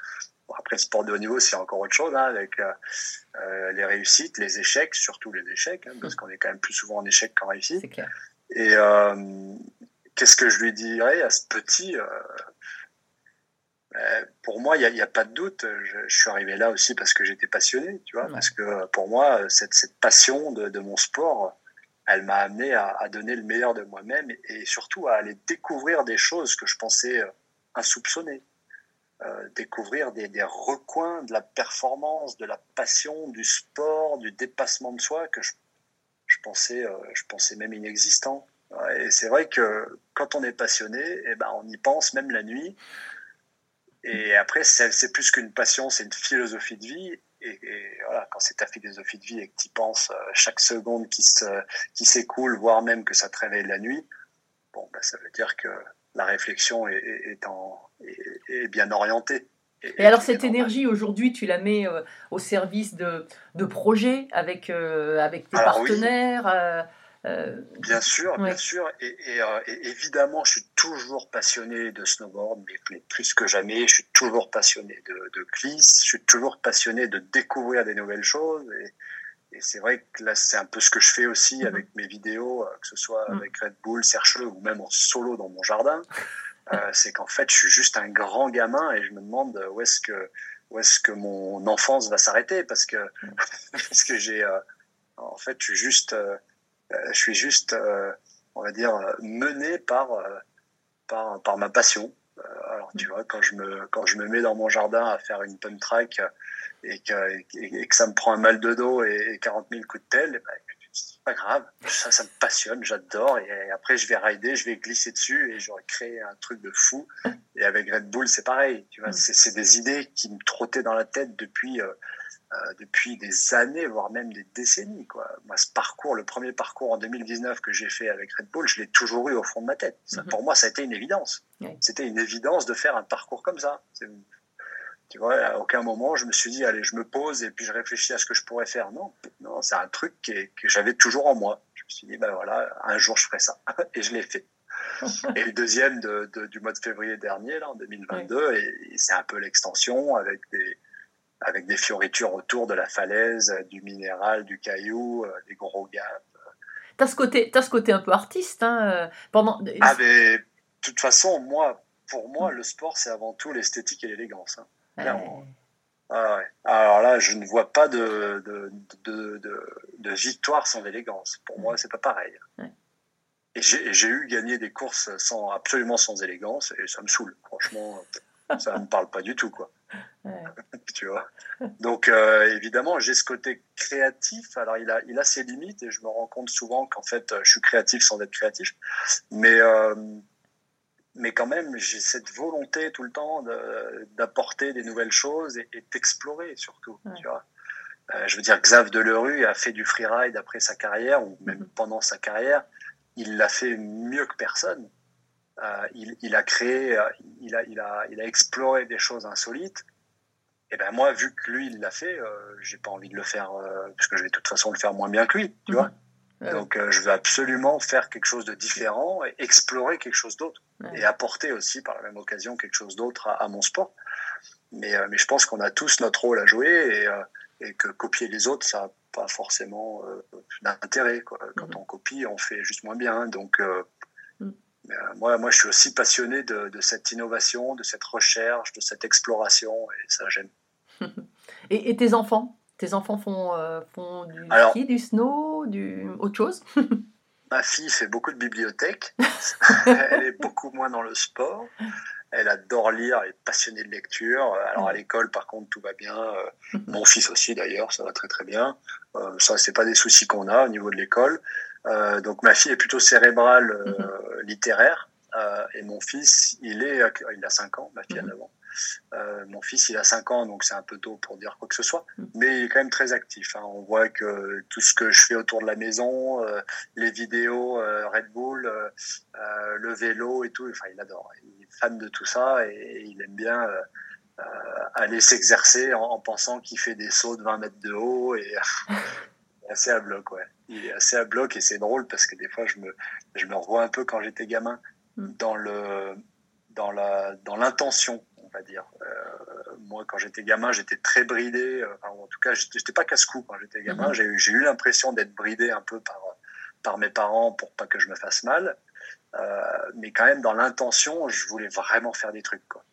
Bon, après le sport de haut niveau c'est encore autre chose hein, avec euh, euh, les réussites, les échecs, surtout les échecs, hein, parce qu'on est quand même plus souvent en échec qu'en réussite. Et euh, qu'est-ce que je lui dirais à ce petit euh, euh, Pour moi, il n'y a, pas de doute. Je, je suis arrivé là aussi parce que j'étais passionné, tu vois, parce que euh, pour moi, cette, cette passion de, de mon sport, elle m'a amené à, à donner le meilleur de moi-même et, et surtout à aller découvrir des choses que je pensais euh, insoupçonnées. Euh, découvrir des, des recoins de la performance, de la passion, du sport, du dépassement de soi que je, je pensais, euh, je pensais même inexistant. Et c'est vrai que quand on est passionné, eh ben, on y pense même la nuit. Et après, c'est plus qu'une passion, c'est une philosophie de vie. Et, et voilà, quand c'est ta philosophie de vie et que tu penses euh, chaque seconde qui se, qui s'écoule, voire même que ça te réveille la nuit, bon, ben, ça veut dire que la réflexion est, est, est en, est, est bien orientée. Et, alors cette énergie aujourd'hui, tu la mets euh, au service de, de projets avec, euh, avec tes partenaires euh, Bien sûr, bien sûr. Et, évidemment, je suis toujours passionné de snowboard, mais plus que jamais, je suis toujours passionné de, de glisse, je suis toujours passionné de découvrir des nouvelles choses. Et, c'est vrai que là, c'est un peu ce que je fais aussi mm-hmm. avec mes vidéos, que ce soit mm. avec Red Bull, Serge ou même en solo dans mon jardin. Euh, c'est qu'en fait, je suis juste un grand gamin et je me demande où est-ce que, où est-ce que mon enfance va s'arrêter parce que, parce que j'ai, euh, en fait, je suis juste, euh, je suis juste, on va dire, mené par, par, par ma passion. alors, tu vois, quand je me, quand je me mets dans mon jardin à faire une pump track et que, et, que ça me prend un mal de dos et, 40 000 coups de telle, eh ben, c'est pas grave, ça, ça me passionne, j'adore. Et après, je vais rider, je vais glisser dessus et j'aurais créé un truc de fou. Et avec Red Bull, c'est pareil. Tu vois, c'est des idées qui me trottaient dans la tête depuis, euh, euh, depuis des années, voire même des décennies. Quoi. Moi, ce parcours, le premier parcours en 2019 que j'ai fait avec Red Bull, je l'ai toujours eu au fond de ma tête. Ça, mhm. Pour moi, ça a été une évidence. C'était une évidence de faire un parcours comme ça. Tu vois, à aucun moment, je me suis dit, allez, je me pose et puis je réfléchis à ce que je pourrais faire. Non, non c'est un truc que j'avais toujours en moi. Je me suis dit, ben voilà, un jour, je ferai ça. et je l'ai fait. et le deuxième de, du mois de février dernier, là, en 2022, et, c'est un peu l'extension avec des, avec des fioritures autour de la falaise, du minéral, du caillou, euh, des gros gaps. T'as ce côté, as ce côté un peu artiste, hein, euh, pendant. Ah mais de toute façon, moi, pour moi, le sport, c'est avant tout l'esthétique et l'élégance. Hein. Ah Alors là, je ne vois pas de, de, de, victoire sans élégance. Pour moi, c'est pas pareil. Et j'ai eu gagné des courses sans, absolument sans élégance et ça me saoule. Franchement, ça ne me parle pas du tout, quoi. tu vois. Donc, euh, évidemment, j'ai ce côté créatif. Alors, il a, il a ses limites et je me rends compte souvent qu'en fait, je suis créatif sans être créatif. Mais, euh, mais quand même, j'ai cette volonté tout le temps d'apporter des nouvelles choses et, d'explorer surtout. Tu vois euh, je veux dire, Xav Delerue a fait du freeride après sa carrière, ou même mm-hmm. pendant sa carrière. Il l'a fait mieux que personne. Euh, il, il, a créé, euh, il a, il, a, il a exploré des choses insolites. Et ben moi, vu que lui, il l'a fait, euh, j'ai pas envie de le faire, parce que je vais de toute façon le faire moins bien que lui, tu mm-hmm. vois. Donc, euh, je veux absolument faire quelque chose de différent et explorer quelque chose d'autre. Et apporter aussi, par la même occasion, quelque chose d'autre à, mon sport. Mais, euh, mais je pense qu'on a tous notre rôle à jouer et, euh, et que copier les autres, ça n'a pas forcément d'intérêt. Quand mm-hmm. on copie, on fait juste moins bien. Donc. Moi, moi, je suis aussi passionné de, de, cette innovation, de cette recherche, de cette exploration. Et ça, j'aime. et, et tes enfants? Tes enfants font, euh, font du ski, du snow, du autre chose? Ma fille fait beaucoup de bibliothèque. elle est beaucoup moins dans le sport. Elle adore lire, elle est passionnée de lecture. Alors à l'école, par contre, tout va bien. Euh, mon fils aussi, d'ailleurs, ça va très très bien. Euh, ça, c'est pas des soucis qu'on a au niveau de l'école. Donc ma fille est plutôt cérébrale, littéraire, et mon fils, il est, il a 5 ans, ma fille a 9 ans. Euh, mon fils, il a 5 ans, donc c'est un peu tôt pour dire quoi que ce soit, mm. mais il est quand même très actif. Hein. On voit que tout ce que je fais autour de la maison, euh, les vidéos, euh, Red Bull, le vélo et tout, enfin, il adore. Il est fan de tout ça et, il aime bien aller s'exercer en, pensant qu'il fait des sauts de 20 mètres de haut et assez à bloc, ouais. Il est assez à bloc et c'est drôle parce que des fois, je me, je me revois un peu quand j'étais gamin mm. dans le dans la dans l'intention va dire. Euh, moi, quand j'étais gamin, j'étais très bridé. Euh, en tout cas, j'étais pas casse-cou quand j'étais gamin. Mhm. J'ai eu l'impression d'être bridé un peu par, par mes parents pour pas que je me fasse mal. Euh, mais quand même, dans l'intention, je voulais vraiment faire des trucs. Quoi.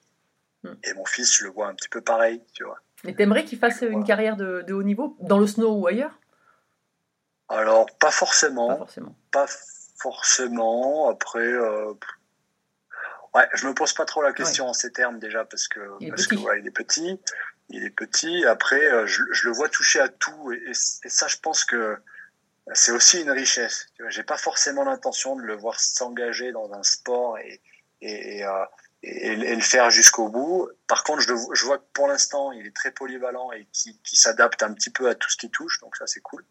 Mhm. Et mon fils, je le vois un petit peu pareil, tu vois. Et t'aimerais qu'il fasse une carrière de, de, haut niveau, dans le snow ou ailleurs? Alors, pas forcément. Pas forcément. Pas forcément. Après, Ouais, je me pose pas trop la question en ces termes déjà parce que il parce que il est petit, il est petit. Après, euh, je, je, le vois toucher à tout et, ça, je pense que c'est aussi une richesse. J'ai pas forcément l'intention de le voir s'engager dans un sport et et, euh, et, et le faire jusqu'au bout. Par contre, je, je vois que pour l'instant, il est très polyvalent et qui, qui s'adapte un petit peu à tout ce qui touche, donc ça c'est cool.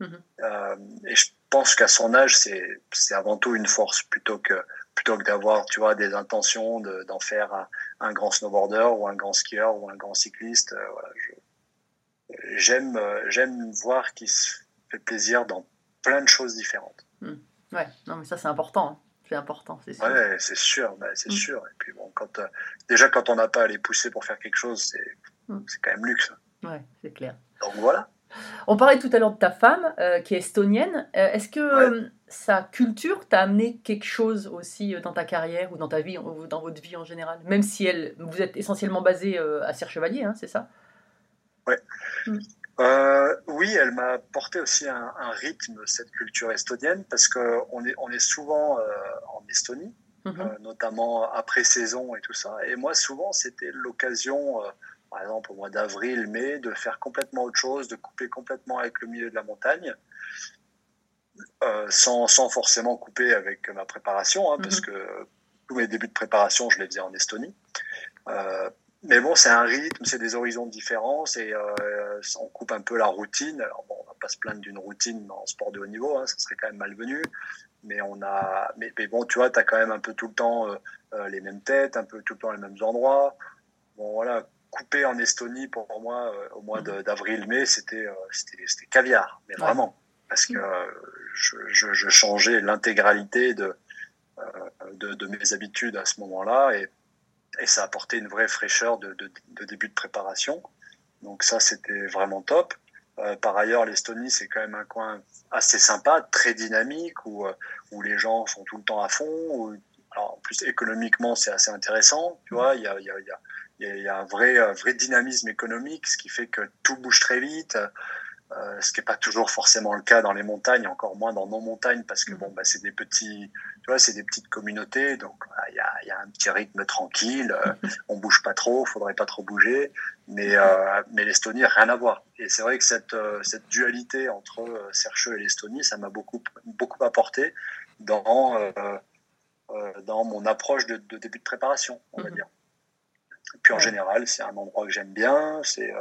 Mm-hmm. euh, et je pense qu'à son âge, c'est avant tout une force plutôt que plutôt que d'avoir, tu vois, des intentions de- d'en faire un, un grand snowboarder ou un grand skieur ou un grand cycliste. euh, voilà, j'aime, euh, j'aime voir qu'il se fait plaisir dans plein de choses différentes. Ouais, non, mais ça, c'est important. hein. C'est important, c'est sûr. Ouais, c'est sûr, bah, c'est Mm. sûr. Et puis bon, quand, euh, déjà quand on n'a pas à les pousser pour faire quelque chose, c'est, c'est quand même luxe. Ouais, c'est clair. Donc voilà. On parlait tout à l'heure de ta femme, euh, qui est estonienne. Euh, Est-ce que Ouais. euh, sa culture t'a amené quelque chose aussi dans ta carrière ou dans ta vie, ou dans votre vie en général? Même si elle, vous êtes essentiellement basé à Serre-Chevalier, hein, c'est ça? Euh, oui, elle m'a apporté aussi un, un rythme, cette culture estonienne, parce qu'on est, on est souvent euh, en Estonie, Mhm. euh, notamment après saison et tout ça. Et moi, souvent, c'était l'occasion, par exemple au mois d'avril, mai, de faire complètement autre chose, de couper complètement avec le milieu de la montagne, euh, sans, sans forcément couper avec ma préparation, hein, parce Mhm. que tous mes débuts de préparation, je les faisais en Estonie. Euh, mais bon, c'est un rythme, c'est des horizons différents, c'est, euh, on coupe un peu la routine. Alors bon, on va pas se plaindre d'une routine en sport de haut niveau, hein, ça serait quand même malvenu. Mais on a, mais, mais bon, tu vois, tu as quand même un peu tout le temps euh, les mêmes têtes, un peu tout le temps les mêmes endroits. Bon, voilà, couper en Estonie pour moi euh, au mois de- d'avril-mai, c'était, euh, c'était, c'était caviar, mais Ouais. vraiment, parce que euh, je, je, je changeais l'intégralité de, de, de mes habitudes à ce moment-là et, et ça apportait une vraie fraîcheur de, de, de début de préparation. Donc ça, c'était vraiment top. Euh, par ailleurs, l'Estonie, c'est quand même un coin assez sympa, très dynamique, où, où les gens sont tout le temps à fond. Où, alors, en plus, économiquement, c'est assez intéressant. Tu vois, il y a, y a, y a, il y a- il y a un vrai, un vrai dynamisme économique, ce qui fait que tout bouge très vite. Euh, ce qui n'est pas toujours forcément le cas dans les montagnes, encore moins dans nos montagnes, parce que bon, bah, c'est des petits, tu vois, c'est des petites communautés, donc voilà, il y, a, y a un petit rythme tranquille, euh, on bouge pas trop, faudrait pas trop bouger, mais euh, mais l'Estonie rien à voir. Et c'est vrai que cette euh, cette dualité entre euh, Sercheux et l'Estonie, ça m'a beaucoup beaucoup apporté dans euh, euh, dans mon approche de, de début de préparation, on va Mhm. dire. Et puis en général, c'est un endroit que j'aime bien, c'est euh,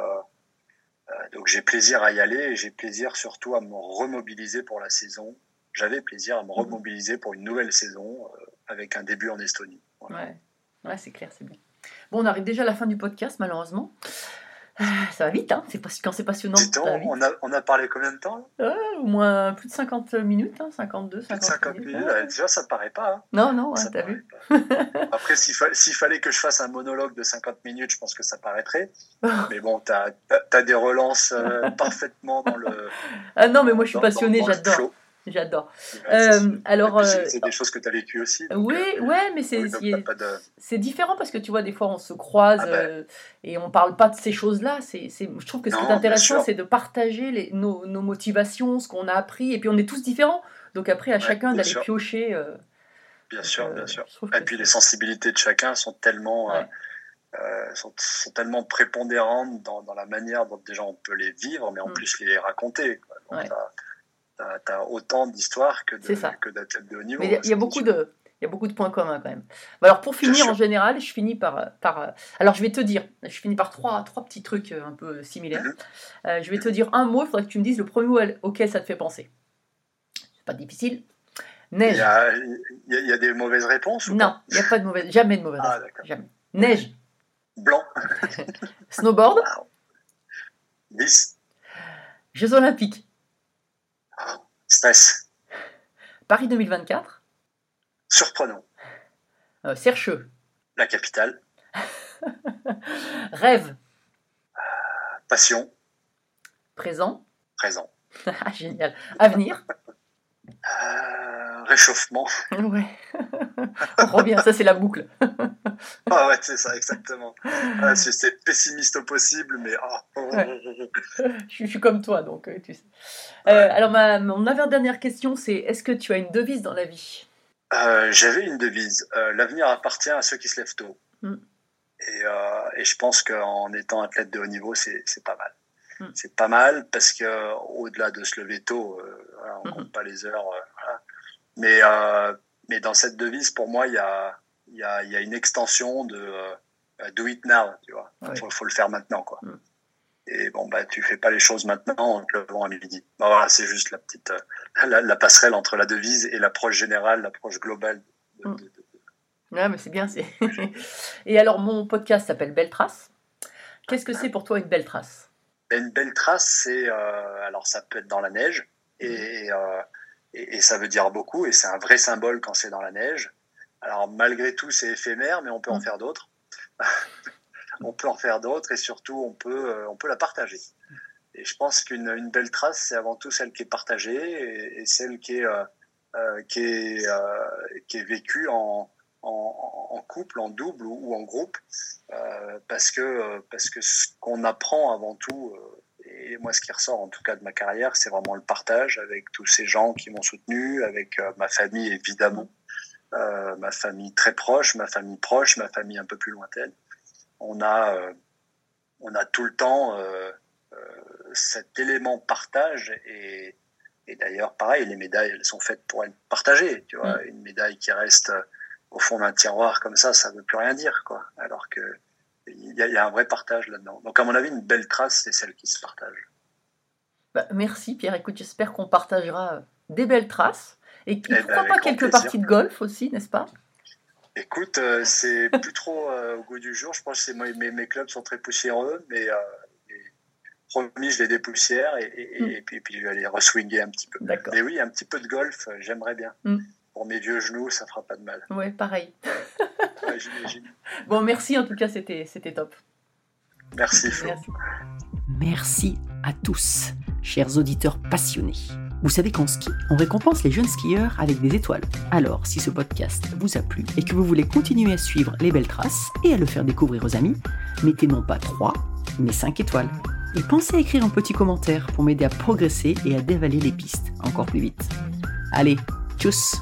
euh, donc j'ai plaisir à y aller et j'ai plaisir surtout à me remobiliser pour la saison. J'avais plaisir à me remobiliser pour une nouvelle saison euh, avec un début en Estonie. Voilà. Ouais, ouais c'est clair, c'est bien. Bon, on arrive déjà à la fin du podcast, malheureusement. Ça va vite, hein c'est quand c'est passionnant. Dis donc, ça va vite. on a, on a parlé combien de temps là? Ouais, au moins plus de 50 minutes, hein, 52, Plus de 50, 50 minutes. ouais. Ouais, Déjà, ça ne paraît pas. hein. Non, non, ouais, t'as vu. Après, s'il fa- s'il fallait que je fasse un monologue de 50 minutes, je pense que ça paraîtrait. Mais bon, tu as, des relances euh, parfaitement dans le. Ah non, mais moi je suis le j'adore. J'adore. Euh, alors, c'est- euh, c'est des choses que tu as vécues aussi. donc, Oui, euh, ouais, mais c'est oui, de- différent parce que tu vois, des fois on se croise Ah ben. et on parle pas de ces choses-là. C'est, je trouve que ce qui est intéressant, c'est de partager les, nos, nos motivations, ce qu'on a appris, et puis on est tous différents. Donc après, à Ouais, chacun d'aller piocher. Bien sûr, bien sûr. Et puis les sensibilités de chacun sont tellement, Ouais. euh, sont, sont tellement prépondérantes dans, dans la manière dont déjà on peut les vivre, mais en Mm. plus les raconter. quoi. Donc, Ouais. T'as- t'as- t'as autant d'histoires que d'athlètes de haut niveau. Mais il y a- hein, y, a beaucoup de. Il y a beaucoup de points communs quand même. Bon, alors pour finir, en général, je finis par, par. euh, Alors je vais te dire, je finis par trois, trois petits trucs euh, un peu similaires. Mhm. Euh, je vais te dire un mot, il faudrait que tu me dises le premier mot auquel ça te fait penser. C'est pas difficile. Il Neige. y, a, il y a- il y a des mauvaises réponses ou Non, il n'y a pas de mauvaise, jamais de mauvaise Ah. Jamais. Neige, Blanc, snowboard, 10, Jeux Olympiques, stress, Paris 2024, surprenant. euh, Sercheux, La capitale, rêve, passion, présent, présent. Ah, génial, avenir, Euh, réchauffement. ouais, on revient, ça c'est la boucle. Ah ouais, c'est ça, exactement. Ah, c'est- pessimiste au possible, mais... ah. je, suis- je suis comme toi, donc euh, tu sais. Euh, alors ma, mon avant-dernière question, c'est est-ce que tu as une devise dans la vie? Euh, J'avais une devise. euh, L'avenir appartient à ceux qui se lèvent tôt. Mm. Et, et je pense qu'en étant athlète de haut niveau, c'est pas mal. Mm. C'est pas mal parce que au-delà de se lever tôt, on Mhm. compte pas les heures. voilà. Mais, mais dans cette devise, pour moi, il y a, il y, a, il y a une extension de euh, do it now. Tu vois, il Ouais. faut, faut le faire maintenant, quoi. Mm. Et bon, bah, tu fais pas les choses maintenant en te levant à midi. Bah, voilà, c'est juste la petite, euh, la, la passerelle entre la devise et l'approche générale, l'approche globale de, Mm. de- de- Ouais, mais c'est bien. c'est- Et alors, mon podcast s'appelle Belle Trace. Qu'est-ce que c'est pour toi une belle trace? Une belle trace, c'est euh, alors ça peut être dans la neige et, euh, et, et ça veut dire beaucoup et c'est un vrai symbole quand c'est dans la neige. Alors malgré tout, c'est éphémère, mais on peut en Mm. faire d'autres. on peut en faire d'autres et surtout on peut euh, on peut la partager. Et je pense qu'une une belle trace, c'est avant tout celle qui est partagée et, et celle qui est euh, euh, qui est euh, qui est vécue en en, en couple, en double ou, ou en groupe, euh, parce que parce que ce qu'on apprend avant tout, et moi ce qui ressort en tout cas de ma carrière, c'est vraiment le partage avec tous ces gens qui m'ont soutenu, avec euh, ma famille évidemment, euh, ma famille très proche, ma famille proche, ma famille un peu plus lointaine. On a euh, on a tout le temps cet élément partage et et d'ailleurs, pareil, les médailles, elles sont faites pour être partagées. Tu vois, une médaille qui reste au fond d'un tiroir comme ça, ça veut plus rien dire, quoi. Alors que il y, a, il y a un vrai partage là-dedans. Donc, à mon avis, une belle trace, c'est celle qui se partage. Bah, Merci Pierre. Écoute, j'espère qu'on partagera des belles traces. Et ben, pourquoi pas quelques plaisir. parties de golf aussi, n'est-ce pas? Écoute, euh, c'est plus trop euh, au goût du jour. Je pense que mes, mes clubs sont très poussiéreux, mais euh, promis, je les dépoussière et, et, et, puis, puis je vais aller reswinguer un petit peu. Mais oui, un petit peu de golf, euh, j'aimerais bien. Mm. Pour mes vieux genoux, ça fera pas de mal. Ouais, pareil. Ouais, j'imagine. Bon, merci en tout cas, c'était c'était top. Merci, Flo. Merci. Merci à tous, chers auditeurs passionnés. Vous savez qu'en ski, on récompense les jeunes skieurs avec des étoiles. Alors, si ce podcast vous a plu et que vous voulez continuer à suivre les belles traces et à le faire découvrir aux amis, mettez non pas 3, mais 5 étoiles. Et pensez à écrire un petit commentaire pour m'aider à progresser et à dévaler les pistes encore plus vite. Allez, tchuss